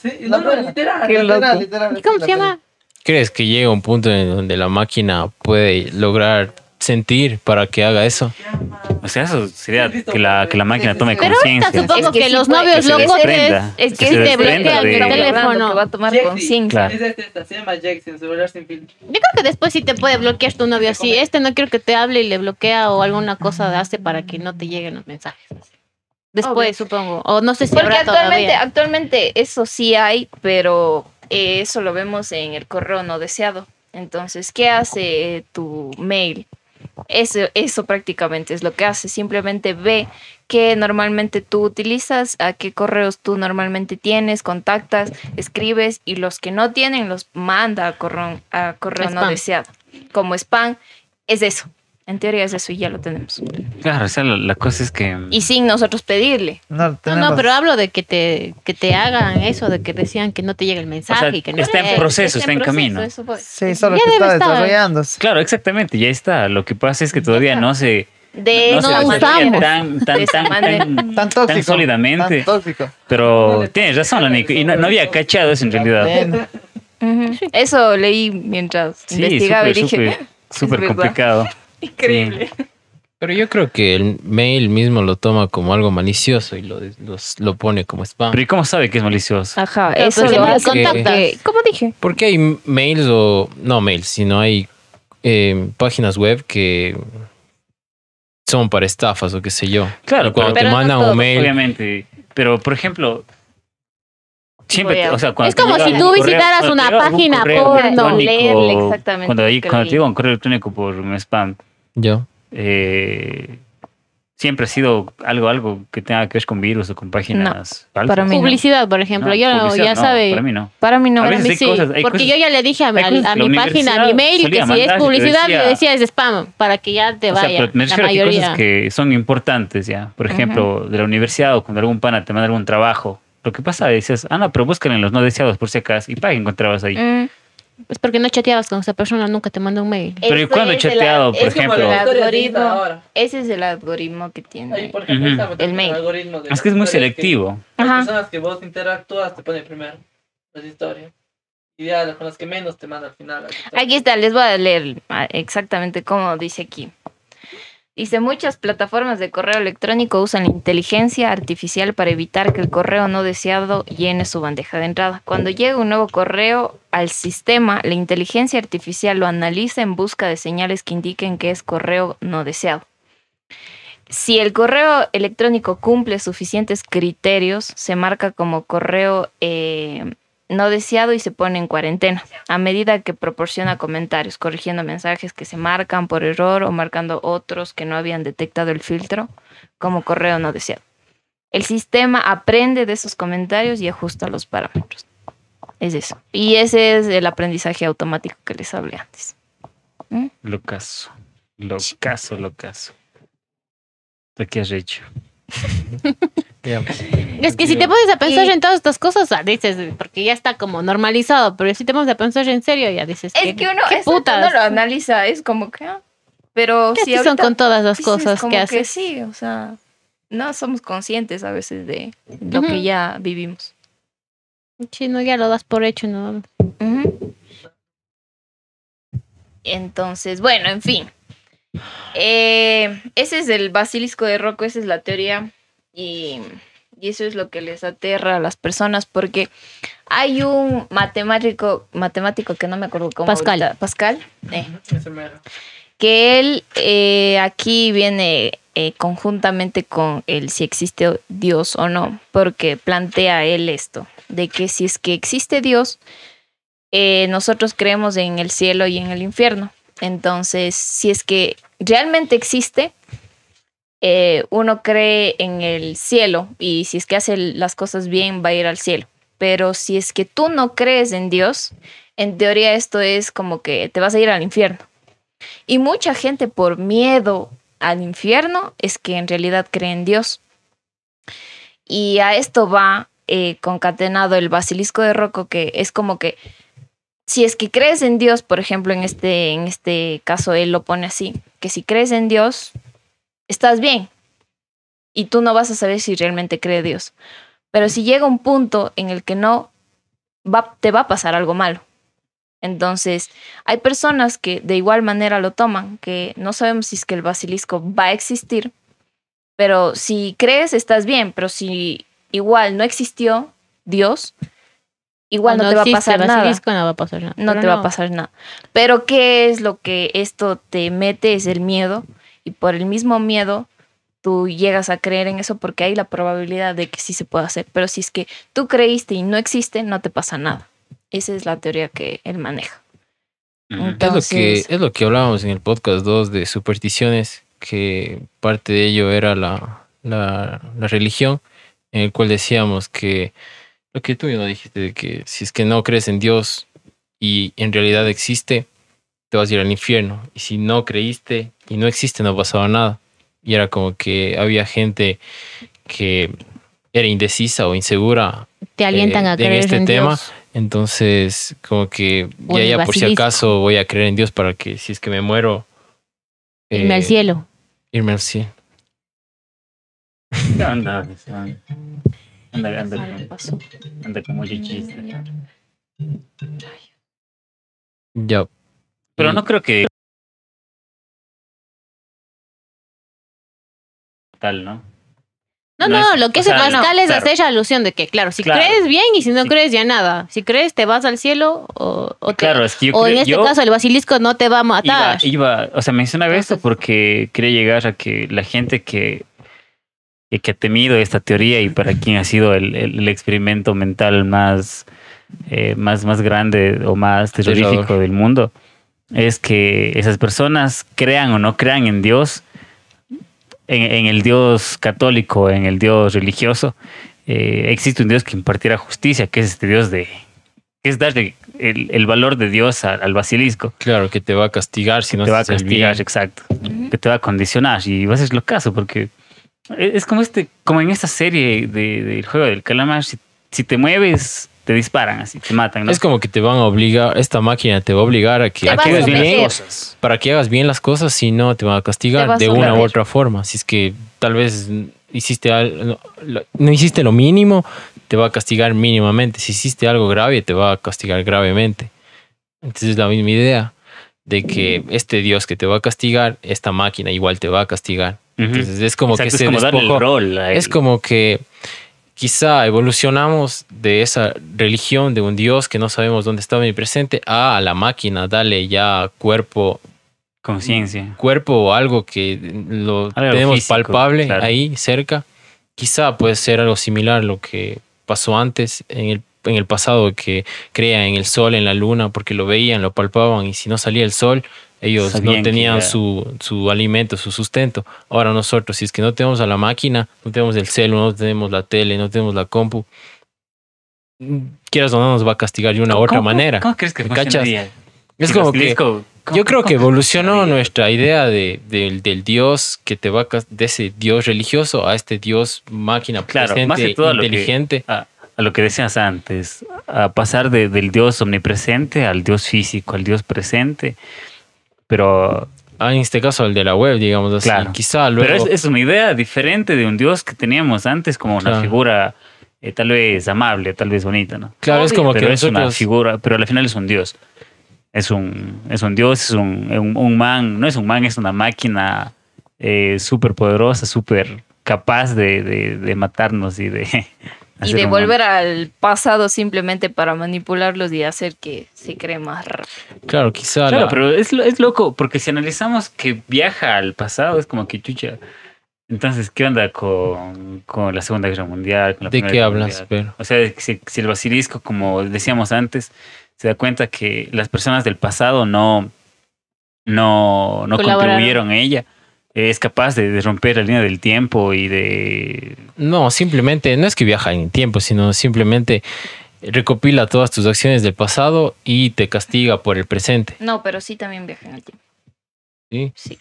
Sí no, no, literal. Qué literal. loco. literal, ¿Y cómo se llama? ¿Crees que llega un punto en donde la máquina puede lograr sentir para que haga eso? O sea, eso sería que la, que la máquina tome. Pero ahorita conciencia. supongo Es que que, sí los puede- novios que se locos desprenda. Es Que que se te desprenda bloquean de- el teléfono que va a tomar Jexy, con sin. Claro. Es esta, esta, se llama Jackson, celular sin filtro. Yo creo que después sí te puede bloquear tu novio así. Este no quiero que te hable y le bloquea o alguna cosa hace para que no te lleguen los mensajes. así. Después, Obvio. supongo. O no sé si Porque habrá actualmente, todavía. actualmente eso sí hay, pero eh, eso lo vemos en el correo no deseado. Entonces, ¿qué hace eh, tu mail? Eso, eso prácticamente es lo que hace. Simplemente ve qué normalmente tú utilizas, a qué correos tú normalmente tienes, contactas, escribes y los que no tienen los manda a correo, a correo no deseado. Como spam, es eso. En teoría es eso y ya lo tenemos. Claro, o sea, la, la cosa es que... Y sin nosotros pedirle. No, No, tenemos- no, pero hablo de que te, que te hagan eso, de que decían que no te llegue el O mensaje sea, y que no está en te- proceso, está en proceso, camino. eso fue. Sí, solo Ya que debe está estar. desarrollándose. Claro, exactamente, ya está. Lo que pasa es que todavía no se... De no se no desarrolla usamos. tan, tan, tan, tan, Tan tóxico. sólidamente. Tan tóxico. Pero tienes razón, la Nico. Y no, no había cachado eso en realidad. Eso leí mientras Sí, investigaba y súper, dije, súper, (laughs) complicado. Increíble. Pero yo creo que el mail mismo lo toma como algo malicioso y lo, los- lo pone como spam. Pero ¿y cómo sabe que es malicioso? Ajá, eso lo hace. que- ¿Cómo dije? Porque hay mails o... No mails, sino hay eh, páginas web que son para estafas o qué sé yo. Claro, Y cuando pero- te pero mandan un mail... Obviamente. Pero, por ejemplo, siempre, o sea, cuando Es como si tú correo- visitaras una página porno. Leerle exactamente Cuando, ahí- cuando te llega un correo electrónico por un spam, Yo. eh, siempre ha sido algo, algo que tenga que ver con virus o con páginas falsas. para mí no. Publicidad, por ejemplo. No, yo publicidad ya no, sabe. Para mí no. Para mí no. A Para veces mí hay sí, cosas- hay porque cosas- yo ya le dije a, a- a la mi página, a mi mail, que si es publicidad, decía- le decía es spam, para que ya te O sea, vaya pero me la refiero a que hay mayoría. cosas que son importantes ya. Por ejemplo, de la universidad o cuando algún pana te manda algún trabajo. Lo que pasa es, dices, ah, no, pero búscalen los no deseados por si acaso. Y para que encontrabas ahí. Mm, Es porque no chateabas con esa persona, nunca te manda un mail. Pero ¿y cuándo he chateado, por es como ejemplo? el algoritmo. Ese es el algoritmo que Ahí, tiene. por ejemplo, Ujú. está metido El mail. Es que es muy las selectivo. Las Ajá. personas que vos interactúas te pone primero las historias. Y ya las con las que menos te manda al final. las. Aquí está, les voy a leer ah, exactamente cómo dice aquí. Dice, muchas plataformas de correo electrónico usan la inteligencia artificial para evitar que el correo no deseado llene su bandeja de entrada. Cuando llega un nuevo correo al sistema, la inteligencia artificial lo analiza en busca de señales que indiquen que es correo no deseado. Si el correo electrónico cumple suficientes criterios, se marca como correo eh, no deseado y se pone en cuarentena a medida que proporciona comentarios, corrigiendo mensajes que se marcan por error o marcando otros que no habían detectado el filtro como correo no deseado. El sistema aprende de esos comentarios y ajusta los parámetros. Es eso. Y ese es el aprendizaje automático que les hablé antes. Lo caso. Lo caso, lo caso. ¿De qué has hecho? (laughs) Es que si te pones a pensar Y- en todas estas cosas, ah, dices, porque ya está como normalizado, pero si te pones a pensar en serio, ya dices, Es ¿qué- que uno, qué putas? uno lo analiza, es como que... ah, Pero ¿Qué si son con todas las cosas como que haces? sí, o sea, no somos conscientes a veces de lo que ya vivimos. Sí, no, ya lo das por hecho, ¿no? Entonces, bueno, en fin. Eh, ese es el basilisco de Rocco, esa es la teoría. Y, y eso es lo que les aterra a las personas, porque hay un matemático, matemático que no me acuerdo cómo. Pascal. ahorita- Pascal. eh, que él eh, aquí viene eh, conjuntamente con el si existe Dios o no, porque plantea él esto, de que si es que existe Dios, eh, nosotros creemos en el cielo y en el infierno. Entonces, si es que realmente existe, eh, uno cree en el cielo y si es que hace las cosas bien va a ir al cielo. Pero si es que tú no crees en Dios, en teoría esto es como que te vas a ir al infierno. Y mucha gente por miedo al infierno es que en realidad cree en Dios. Y a esto va eh, concatenado el basilisco de Rocco, que es como que si es que crees en Dios, por ejemplo, en este, en este caso él lo pone así, que si crees en Dios, estás bien. Y tú no vas a saber si realmente cree Dios. Pero si llega un punto en el que no, va, te va a pasar algo malo. Entonces, hay personas que de igual manera lo toman, que no sabemos si es que el basilisco va a existir, pero si crees estás bien, pero si igual no existió Dios, igual no, te va a pasar nada. basilisco, no va a pasar nada. No Pero te va a pasar nada. Pero ¿qué es lo que esto te mete? Es el miedo. Y por el mismo miedo, tú llegas a creer en eso porque hay la probabilidad de que sí se pueda hacer. Pero si es que tú creíste y no existe, no te pasa nada. Esa es la teoría que él maneja. Ujú. Es lo, que, Entonces- es lo que hablábamos en el podcast 2 de supersticiones, que parte de ello era la, la, la religión, en el cual decíamos que lo que tú no dijiste, de que si es que no crees en Dios y en realidad existe, te vas a ir al infierno. Y si no creíste y no existe, no pasaba nada. Y era como que había gente que era indecisa o insegura Te alientan eh, a en creer este en tema, Dios. entonces, como que O ya, en ya por si acaso voy a creer en Dios para que si es que me muero. Irme al eh, cielo. Irme al cielo. Anda, anda, anda, anda, Algo pasó. anda como yo chiste. Ya. Pero no creo que tal, ¿no? No, no no, es- lo que o hace sea, no, Pascal es claro. hacer alusión de que, claro, si Claro. crees bien y si no Sí. crees ya nada. Si crees te vas al cielo o, o te- Claro, es que yo o en este yo caso el basilisco no te va a matar. iba, o sea, mencionaba esto porque quería llegar a que la gente que, que, que ha temido esta teoría y para quien ha sido el, el- el experimento mental más, eh, más, más grande o más terrorífico del mundo, es que esas personas crean o no crean en Dios, en, en el Dios católico, en el Dios religioso, eh, existe un Dios que impartirá justicia, que es este Dios de... que es darle el, el valor de Dios al- al basilisco Claro, que te va a castigar si no te va a castigar, bien. exacto. Que te va a condicionar y vas a hacer lo caso porque es es como este, como en esta serie de- del juego del calamar, si, si te mueves, te disparan así, te matan, ¿no? Es como que te van a obligar, esta máquina te va a obligar a que, a hagas bien, cosas. para que hagas bien las cosas, si no te van a castigar a de una u otra forma. Si es que tal vez hiciste algo, no, no hiciste lo mínimo, te va a castigar mínimamente. Si hiciste algo grave, te va a castigar gravemente. Entonces es la misma idea de que este Dios que te va a castigar, esta máquina igual te va a castigar. Entonces es como Exacto, que es se como el rol Es como que quizá evolucionamos de esa religión de un Dios que no sabemos dónde estaba ni presente a la máquina, dale ya cuerpo, conciencia. cuerpo o algo que lo Algo tenemos físico, palpable claro. ahí cerca. Quizá puede ser algo similar a lo que pasó antes en el, en el pasado que creían en el sol, en la luna, porque lo veían, lo palpaban y si no salía el sol, ellos Sabían no tenían su, su alimento, su sustento. Ahora nosotros, si es que no tenemos a la máquina, no tenemos el celu, no tenemos la tele, no tenemos la compu, quieras o no nos va a castigar de una u ¿Cómo- otra manera. ¿Cómo crees que ¿Me cachas? funcionaría? Es como que discos- ¿cómo- yo creo que evolucionó nuestra idea de, del- del Dios que te va de ese Dios religioso a este Dios máquina Claro, presente, más que todo a lo que- inteligente. a, a lo que decías antes, a pasar de- del Dios omnipresente al Dios físico, al Dios presente. Pero, Ah, en este caso al de la web, digamos así. Claro. Quizá luego pero es, es una idea diferente de un Dios que teníamos antes como una Claro. figura eh, tal vez amable, tal vez bonita, ¿no? Claro, es Obvio. como que pero es una figura, pero al final es un dios. Es un, es un dios, es un, un, un man, no es un man, es una máquina eh, súper poderosa, súper capaz de, de, de matarnos y de... (laughs) Y hacer de un- volver al pasado simplemente para manipularlos y hacer que se cree más. Claro, quizá... Claro, la- pero es, lo- es loco, porque si analizamos que viaja al pasado, es como que chucha. Entonces, ¿qué onda con, con la Segunda Guerra Mundial? con la ¿De Primera qué hablas, Mundial? pero? O sea, si, si el basilisco, como decíamos antes, se da cuenta que las personas del pasado no, no, no contribuyeron a ella, es capaz de, de romper la línea del tiempo y de... No, simplemente, no es que viaja en tiempo, sino simplemente recopila todas tus acciones del pasado y te castiga por el presente. No, pero sí también viaja en el tiempo. ¿sí?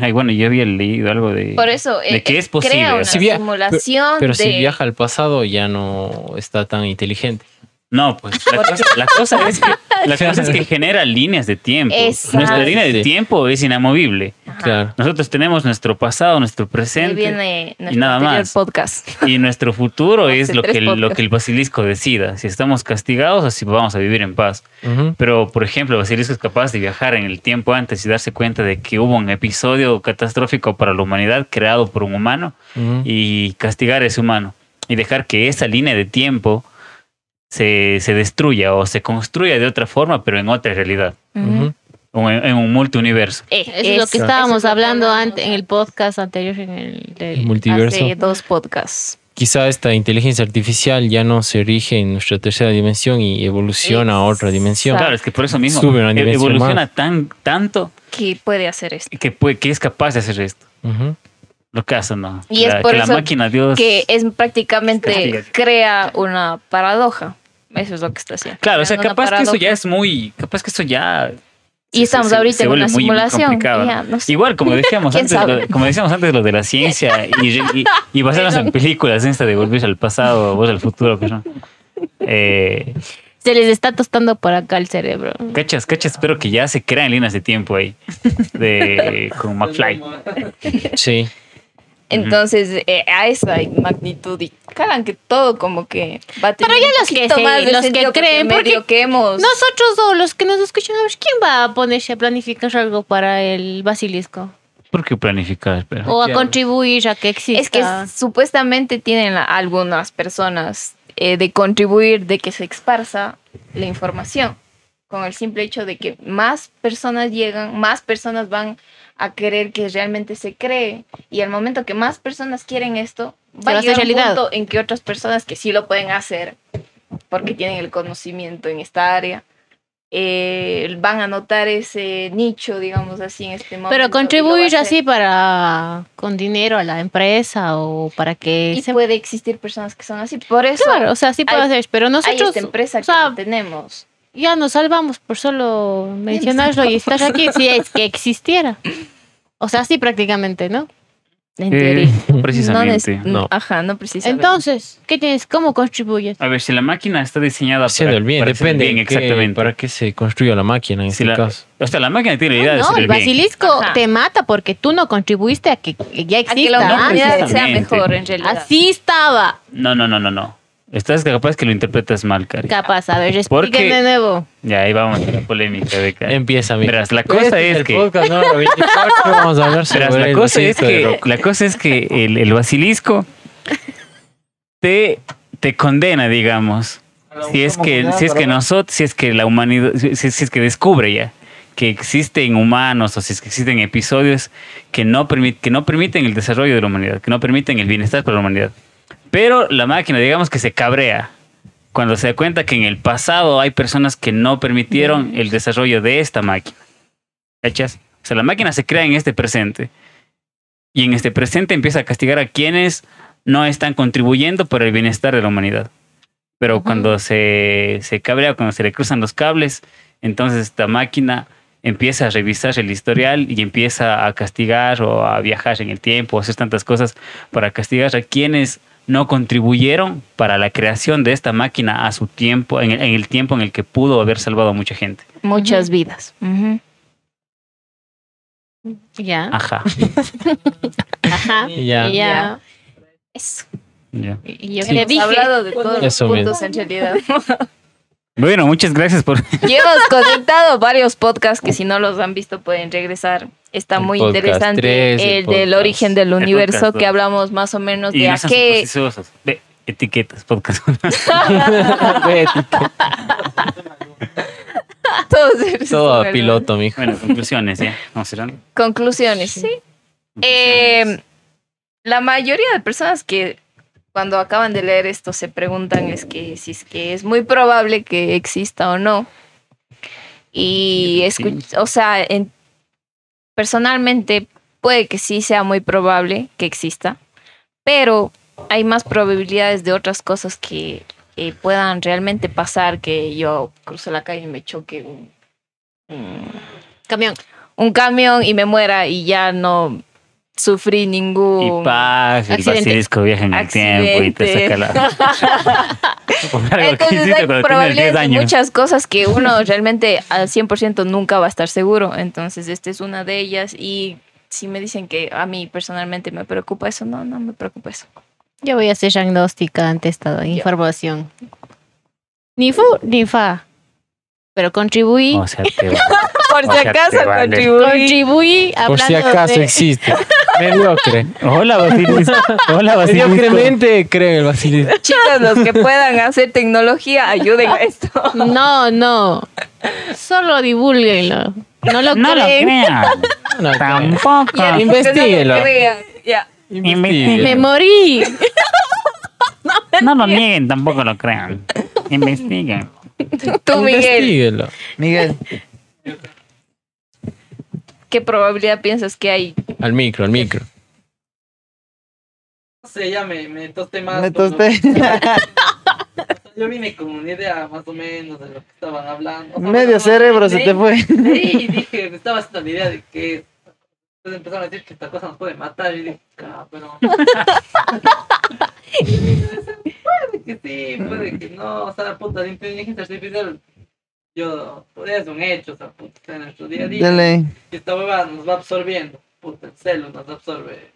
Ay, bueno, yo había leído algo de... Por eso de eh, que eh, es posible. crea una simulación Pero de... si viaja al pasado ya no está tan inteligente. No, pues la cosa, la cosa es que, la cosa es que genera líneas de tiempo. Exacto. Nuestra línea de tiempo es inamovible. Claro. Nosotros tenemos nuestro pasado, nuestro presente viene nuestro nada más. podcast. y nuestro futuro Hace es lo que, el- lo que el basilisco decida. Si estamos castigados o si vamos a vivir en paz. Pero, por ejemplo, el basilisco es capaz de viajar en el tiempo antes y darse cuenta de que hubo un episodio catastrófico para la humanidad creado por un humano y castigar a ese humano y dejar que esa línea de tiempo se, se destruya o se construya de otra forma, pero en otra realidad, o en, en un multiuniverso. Eh, Eso es lo que estábamos eso hablando antes en el podcast anterior, en el del- El multiverso. Hace dos podcasts. Quizá esta inteligencia artificial ya no se rige en nuestra tercera dimensión y evoluciona a otra dimensión. Claro, es que por eso mismo Sube una dimensión evoluciona más. tan, tanto que puede hacer esto. que, puede, que es capaz de hacer esto. Ujú. Lo que hace, ¿no? Y es la, por que eso la máquina, Dios. Que es prácticamente crea una paradoja. Eso es lo que está haciendo. Claro, o sea, capaz que eso ya es muy. Capaz que eso ya. Y estamos ahorita en una muy simulación. complicado, Ya, ¿no? no sé. Igual, como decíamos (laughs) ¿Quién antes, lo, como decíamos antes, lo de la ciencia y, y, y basarnos en películas, esta de volver al pasado, vos al futuro, que no. Eh, Se les está tostando por acá el cerebro. cachas, cachas, espero que ya se crean líneas de tiempo ahí. De, con (laughs) McFly. Sí. Entonces, eh, a esa magnitud y cagan que todo como que va a tener Pero ya los que se- más de los que porque creen, porque medio que hemos Nosotros o los que nos escuchan, ¿quién va a ponerse a planificar algo para el basilisco? ¿Por qué planificar? O a contribuir a que exista. Es que supuestamente tienen la- algunas personas eh, de contribuir, de que se esparza la información, con el simple hecho de que más personas llegan, más personas van a querer que realmente se cree, y al momento que más personas quieren esto, va a llegar un realidad. punto en que otras personas que sí lo pueden hacer, porque tienen el conocimiento en esta área, eh, van a notar ese nicho, digamos así, en este momento. Pero contribuir así para con dinero a la empresa o para que Y se puede existir personas que son así. Por eso Claro, o sea, sí puede hay- hacer, pero hay nosotros esta empresa o sea, que no tenemos. Ya nos salvamos por solo mencionarlo y estar aquí si es que existiera. O sea, sí prácticamente, ¿no? En Eh, teoría. precisamente. No, No. Ajá, no precisamente. Entonces, ¿qué tienes? ¿Cómo contribuyes? A ver, si la máquina está diseñada Haciendo para, el bien, para depende bien, exactamente. para qué se construye la máquina en Si este la- caso. o sea, la máquina tiene la idea de no, hacer el basilisco te mata porque tú no contribuiste a que, ya a que la exista. humanidad antes. sea Precisamente. mejor en realidad. Así estaba. No, no, no, no, no. Estás capaz que lo interpretas mal, Cari. Capaz, a ver, Porque- expliquen de nuevo. Ya, ahí vamos a la polémica de Cari. Empieza, mira. Verás, la cosa Este es el que... podcast número 24, vamos a hablar sobre Verás, la cosa es que, la cosa es que el, el basilisco te, te condena, digamos. Si es que, si es que nosotros, si es que la humanidad, si, si es que descubre ya que existen humanos o si es que existen episodios que no, permit- que no permiten el desarrollo de la humanidad, que no permiten el bienestar para la humanidad. Pero la máquina, digamos que se cabrea cuando se da cuenta que en el pasado hay personas que no permitieron el desarrollo de esta máquina. ¿Cachas? O sea, la máquina se crea en este presente y en este presente empieza a castigar a quienes no están contribuyendo para el bienestar de la humanidad. Pero Ujú. cuando se, se cabrea, cuando se le cruzan los cables, entonces esta máquina empieza a revisar el historial y empieza a castigar o a viajar en el tiempo, a hacer tantas cosas para castigar a quienes no contribuyeron para la creación de esta máquina a su tiempo, en el, en el tiempo en el que pudo haber salvado a mucha gente. Muchas vidas. Ya. Ajá. (laughs) Ajá. Ya. Ya. Eso. Ya. Y yo le dije, hablado de todos los Eso puntos en realidad. (laughs) Bueno, muchas gracias por... Y hemos conectado varios podcasts que si no los han visto pueden regresar. Está El muy interesante el el, del origen del el universo podcast que hablamos más o menos Y de a qué. Ve, etiquetas, podcast. (laughs) (laughs) todos esos Todo a piloto, mijo. bueno, conclusiones, ya. Vamos cerrando. Conclusiones, sí. Eh, la mayoría de personas que cuando acaban de leer esto se preguntan es que si es que es muy probable que exista o no. Y Sí. escu- o sea, en- personalmente puede que sí sea muy probable que exista, pero hay más probabilidades de otras cosas que eh, puedan realmente pasar que yo cruzo la calle y me choque un, un- camión. un camión y me muera y ya no sufrí Y ningún paz, el Accidente. basilisco viaja en el tiempo y te saca la... Por algo que Entonces hay cuando tenías 10 probabilidades de muchas cosas que uno realmente al 100% nunca va a estar seguro. Entonces esta es una de ellas y si me dicen que a mí personalmente me preocupa eso, no, no me preocupa eso. Yo voy a ser agnóstica ante esta información. Ni fu ni fa. Pero contribuí. O sea, te va- (laughs) Por O sea, te vale. Contribuí Por si acaso de- existe. Mediocre. Hola, Basilisco. Hola, Basilisco. Mediocremente creo en el basilisco. Chicos, los que puedan hacer tecnología, ayuden a esto. No, no. Solo divulguenlo. No lo No lo crean. No, Tampoco. No. Investíguelo. Me morí. (laughs) No lo nieguen, tampoco lo crean. Investiguen. Tú, Miguel, Investíguelo. Miguel, ¿qué probabilidad piensas que hay? Al micro, al micro. No sé, ya me, me tosté más. me tosté. Yo vine con una idea más o menos de lo que estaban hablando. O sea, Medio cerebro se te fue. Sí, dije, me estaba haciendo la idea de que. Entonces empezaron a decir que esta cosa nos puede matar. Y dije, "Ah, pero. puede que sí, puede que no. O sea, la puta, la inteligencia artificial. Yo, pues, es un hecho, o sea, puta, está en nuestro día a día. De ley. Y esta huevada nos va absorbiendo. Puta, el celo nos absorbe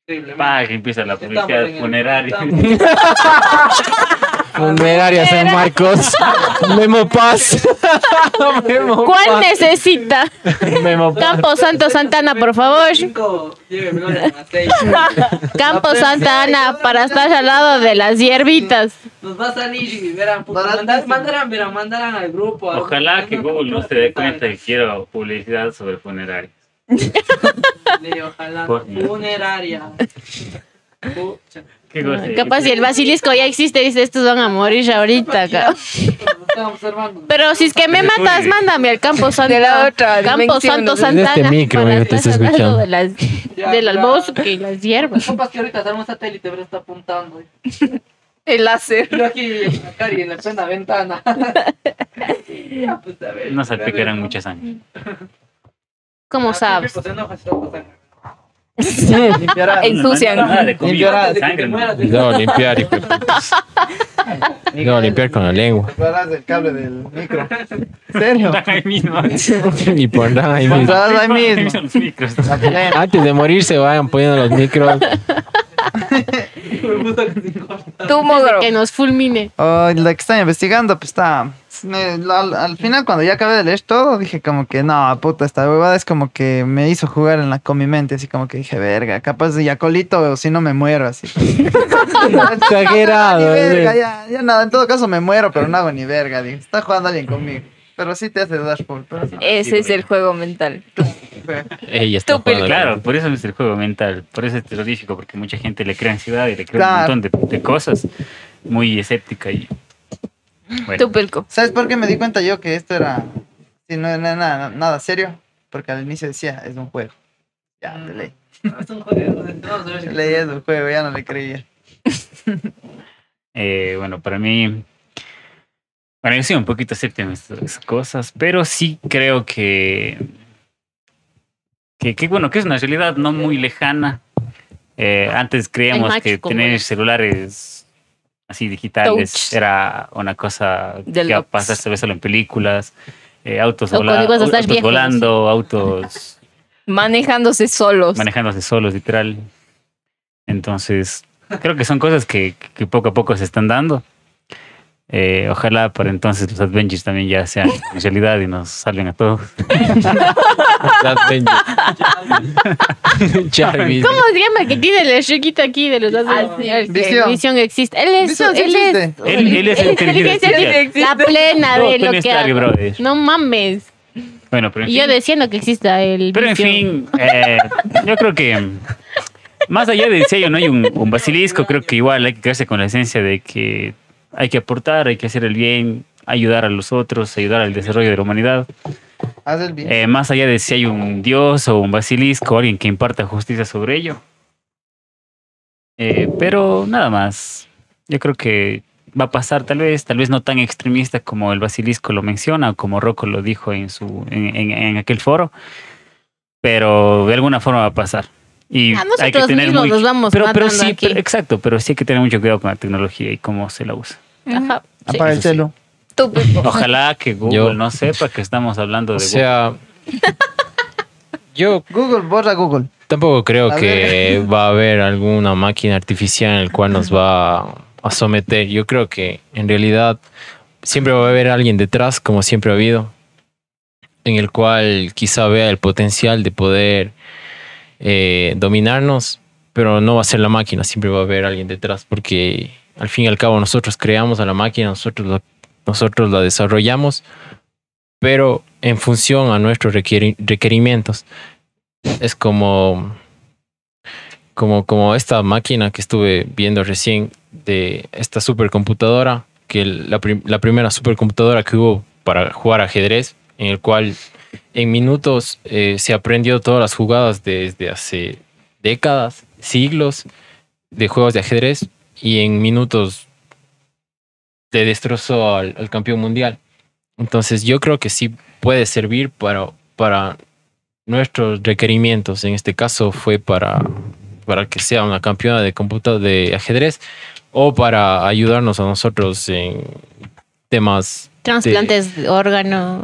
increíblemente. Pa, que empieza la publicidad funeraria. (laughs) (laughs) Funeraria San Marcos. (laughs) Memo Paz. (laughs) (laughs) Memo ¿Cuál necesita? Memo Paz. Campo Santo Santana, por favor. Campo Santa Ana para estar al lado de las hierbitas. Nos va a salir y verán, mandar- mandarán, verán, mandarán al grupo. al- Ojalá que Google no se dé cuenta que quiero publicidad sobre funerarios. Sí, ojalá. Funeraria. ¿Qué cosa? Capaz si el basilisco ya existe, dice, estos van a morir ahorita. Pero si es que me matas, mándame al Campo Santo. De la otra Campo Santo. Santana. Este micro, para te estoy escuchando. De las, Ya, del ya. albosque y las hierbas. Compas que ahorita un satélite, pero está apuntando. El láser. Yo aquí, acá y en la plena ventana. Ya, pues, a ver, No salpicarán ver, muchos años. ¿Cómo Ah, sabes? Limpiará. Ensucian. De sangre, ¿no? limpiar. No, limpiar con la lengua. El cable del micro. ¿En serio? Ahí mismo. (laughs) Y pondrán ahí mismo. Ahí. Antes de morir se vayan poniendo los micros. Tú. Que nos fulmine. Oh, la que estaba investigando, pues está. Me- al, al final, cuando ya acabé de leer todo, dije como que no, puta, esta huevada es como que me hizo jugar en la, con mi mente, así como que dije, verga, capaz de ya colito o si no me muero, así. (laughs) Exagerado. Ni verga, ¿sí? ya, ya nada, en todo caso me muero, pero no hago ni verga, dije, está jugando alguien conmigo. Pero sí te hace dudar full, pero sí. Ese es el juego mental. Ella (laughs) está. Claro, por eso es el juego mental, por eso es terrorífico, porque mucha gente le crea ansiedad y le crea Claro. un montón de, de cosas muy escéptica y bueno, Tú, Pelco. ¿Sabes por qué me di cuenta yo que esto era, sí, no era nada, nada serio? Porque al inicio decía, es un juego. Ya, de ley. (laughs) Es un juego, De ley es un juego, ya no le creía. (laughs) eh, bueno, para mí, bueno, yo soy un poquito escéptico en estas cosas, pero sí creo que, que, que, bueno, que es una realidad no muy lejana. Eh, antes creíamos que tener es. celulares así digitales Touch. era una cosa De que pasarse solo en películas. eh, autos, vola- volando, autos (laughs) Manejándose solos. manejándose solos, literal. Entonces, creo que son cosas que, que poco a poco se están dando. Eh, ojalá para entonces los Avengers también ya sean (laughs) realidad y nos salven a todos. Jarvis. (laughs) ¿Cómo se llama? Que tiene la chiquita aquí de los dos. Ah, Visión. Visión existe. Él es, Visión él es, existe. Él- él es (laughs) inteligencia inteligencia La plena de lo que brother. No mames. Bueno, pero en Y yo fin. diciendo que exista el Pero en Visión. fin, eh, yo creo que más allá de si hay o no hay un, un basilisco, creo que igual hay que quedarse con la esencia de que hay que aportar, hay que hacer el bien, ayudar a los otros, ayudar al desarrollo de la humanidad. Haz el bien. Eh, más allá de si hay un dios o un basilisco, alguien que imparta justicia sobre ello. Eh, pero nada más. Yo creo que va a pasar tal vez, tal vez no tan extremista como el basilisco lo menciona o como Rocco lo dijo en, su, en, en- en aquel foro. Pero de alguna forma va a pasar. Y Ah, hay que nosotros tener mismos muy- nos vamos pero, pero sí, aquí. pero- exacto, pero sí hay que tener mucho cuidado con la tecnología y cómo se la usa. Ajá. Sí. Apaga el pues, (laughs) Ojalá que Google Yo- no sepa que estamos hablando O de sea, yo Google, borra Google. tampoco creo A que (laughs) va a haber alguna máquina artificial en el cual nos va a someter. Yo creo que en realidad siempre va a haber alguien detrás, como siempre ha habido, en el cual quizá vea el potencial de poder eh, dominarnos, pero no va a ser la máquina, siempre va a haber alguien detrás, porque al fin y al cabo nosotros creamos a la máquina, nosotros la, nosotros la desarrollamos, pero en función a nuestros requeri- requerimientos. Es como, como, como esta máquina que estuve viendo recién de esta supercomputadora, que la, la primera supercomputadora que hubo para jugar ajedrez, en el cual en minutos eh, se aprendió todas las jugadas desde hace décadas, siglos de juegos de ajedrez y en minutos le destrozó al, campeón mundial. Entonces yo creo que sí puede servir para, para nuestros requerimientos. En este caso fue para, para que sea una campeona de computa de ajedrez o para ayudarnos a nosotros en temas Trasplantes de órganos,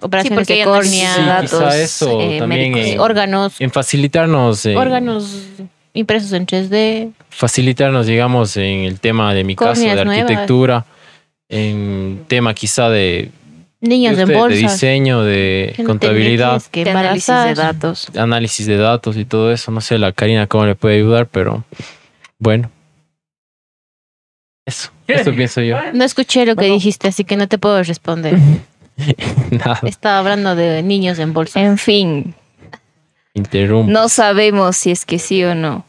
operaciones porque de córnea, Sí, datos eso eh, también médicos. en- órganos, en facilitarnos en- órganos impresos en 3D. facilitarnos digamos en el tema de mi caso de nuevas. arquitectura en tema quizá de, Niños de en usted, de bolsas. diseño de contabilidad dejes que de análisis de datos. análisis de datos y todo eso. No sé, la Karina cómo le puede ayudar, pero bueno. Eso, (laughs) eso pienso yo. No escuché lo que dijiste, así que no te puedo responder. (laughs) Nada, Estaba hablando de niños en bolsa. En fin, interrumpo. no sabemos si es que sí o no.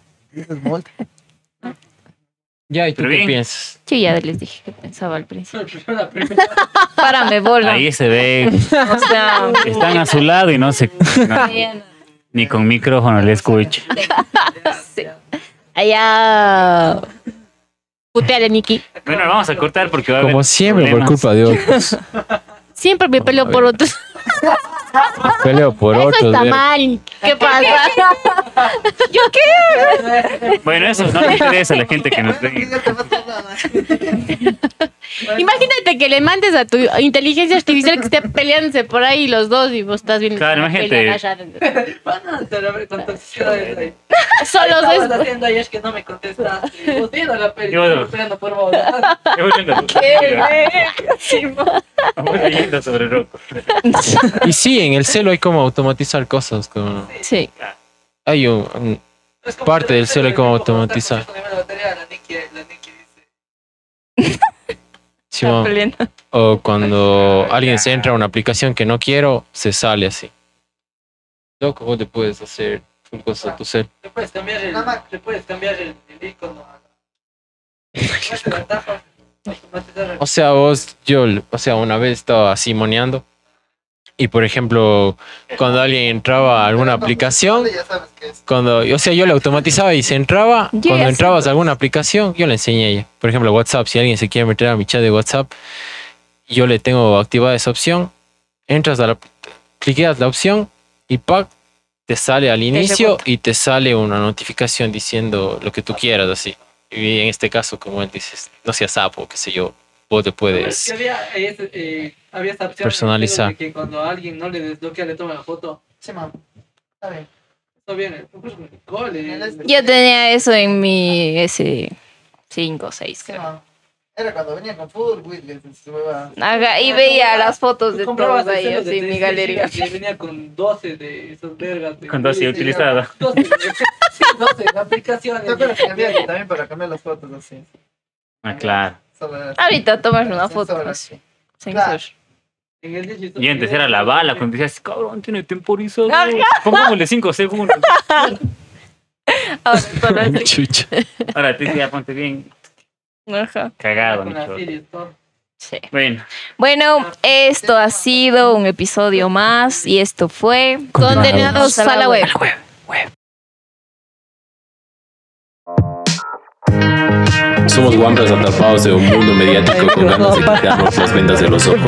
Ya, ¿y tú Pero qué bien. piensas? Yo ya les dije que pensaba al principio. (laughs) Párame, bola. Ahí se ve, O sea, están a su lado y no se... no, ni con micrófono le escucha. Allá. Puteale, Nikki. Bueno, vamos a cortar porque va a haber Como siempre, por culpa de otros. Siempre me peleo por otros. Peleo por Eso otros. está ver- mal. ¿Qué pasa? Bueno, eso no le interesa a la gente que nos ve. Imagínate que le mandes a tu inteligencia artificial que esté peleándose por ahí los dos y vos estás viendo. Claro, la imagínate. Van a hacer a ver ¿Qué estabas haciendo ayer que no me contestaste? Vos viendo la peli, esperando por vos. Yo voy viendo- Vamos leyendo sobre Rocco. Y sí, en el celo hay como automatizar cosas. Como... sí. Hay un, un- como Parte del cielo hay como automatizar. (laughs) peleando. o cuando alguien se entra a una aplicación que no quiero, se sale así. Loco, vos le puedes hacer un cosa a tu cel. Le puedes cambiar el, le puedes cambiar el, el icono. a- Muestra (laughs) la tapa, automatizar. O sea, vos, yo, o sea, una vez estaba así moneando y, por ejemplo, cuando alguien entraba a alguna aplicación, Ya sabes qué es. cuando, o sea, yo le automatizaba y se entraba, cuando entrabas a alguna aplicación, yo le enseñé a ella. Por ejemplo, WhatsApp, si alguien se quiere meter a mi chat de WhatsApp, yo le tengo activada esa opción, entras a la, cliqueas la opción y ¡pac! te sale al inicio y te sale una notificación diciendo lo que tú quieras, así. Y en este caso, como él dices, no seas sapo, qué sé yo, vos te Es puedes... había, eh, eh, esta opción Personalizar. de que cuando a alguien no le desbloquea, le toma la foto. Sí, mam. Está bien. Está bien, pues, cole. Yo tenía eso en mi ese 5 o 6, creo. Era cuando venía con hueva. Ajá, y veía las fotos de todos ahí, de así en mi galería. Que venía con 12 de esas vergas. de- Con dosis Sí, utilizada. (laughs) 12, de- (laughs) sí, 12 aplicaciones. ¿Te acuerdas que había que también para cambiar las fotos así? Ah, claro. Ahorita tomas una foto así. así. Sin Claro. En el digital- Y antes era la bala, cuando decías, cabrón, tiene temporizador. Pongámosle 5 segundos. (laughs) Ahora (laughs) solo te ya ponte bien Ajá. cagado, Con mi la cholo. serie, todo. Sí. Bueno, Bueno, esto ha sido un episodio más y esto fue Condenados a la web. Somos guambras atrapados en un mundo mediático con ganas de quitarnos las vendas de los ojos.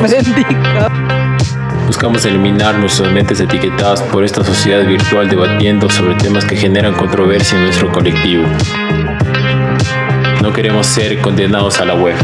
Buscamos eliminar nuestras mentes etiquetadas por esta sociedad virtual debatiendo sobre temas que generan controversia en nuestro colectivo. No queremos ser condenados a la web.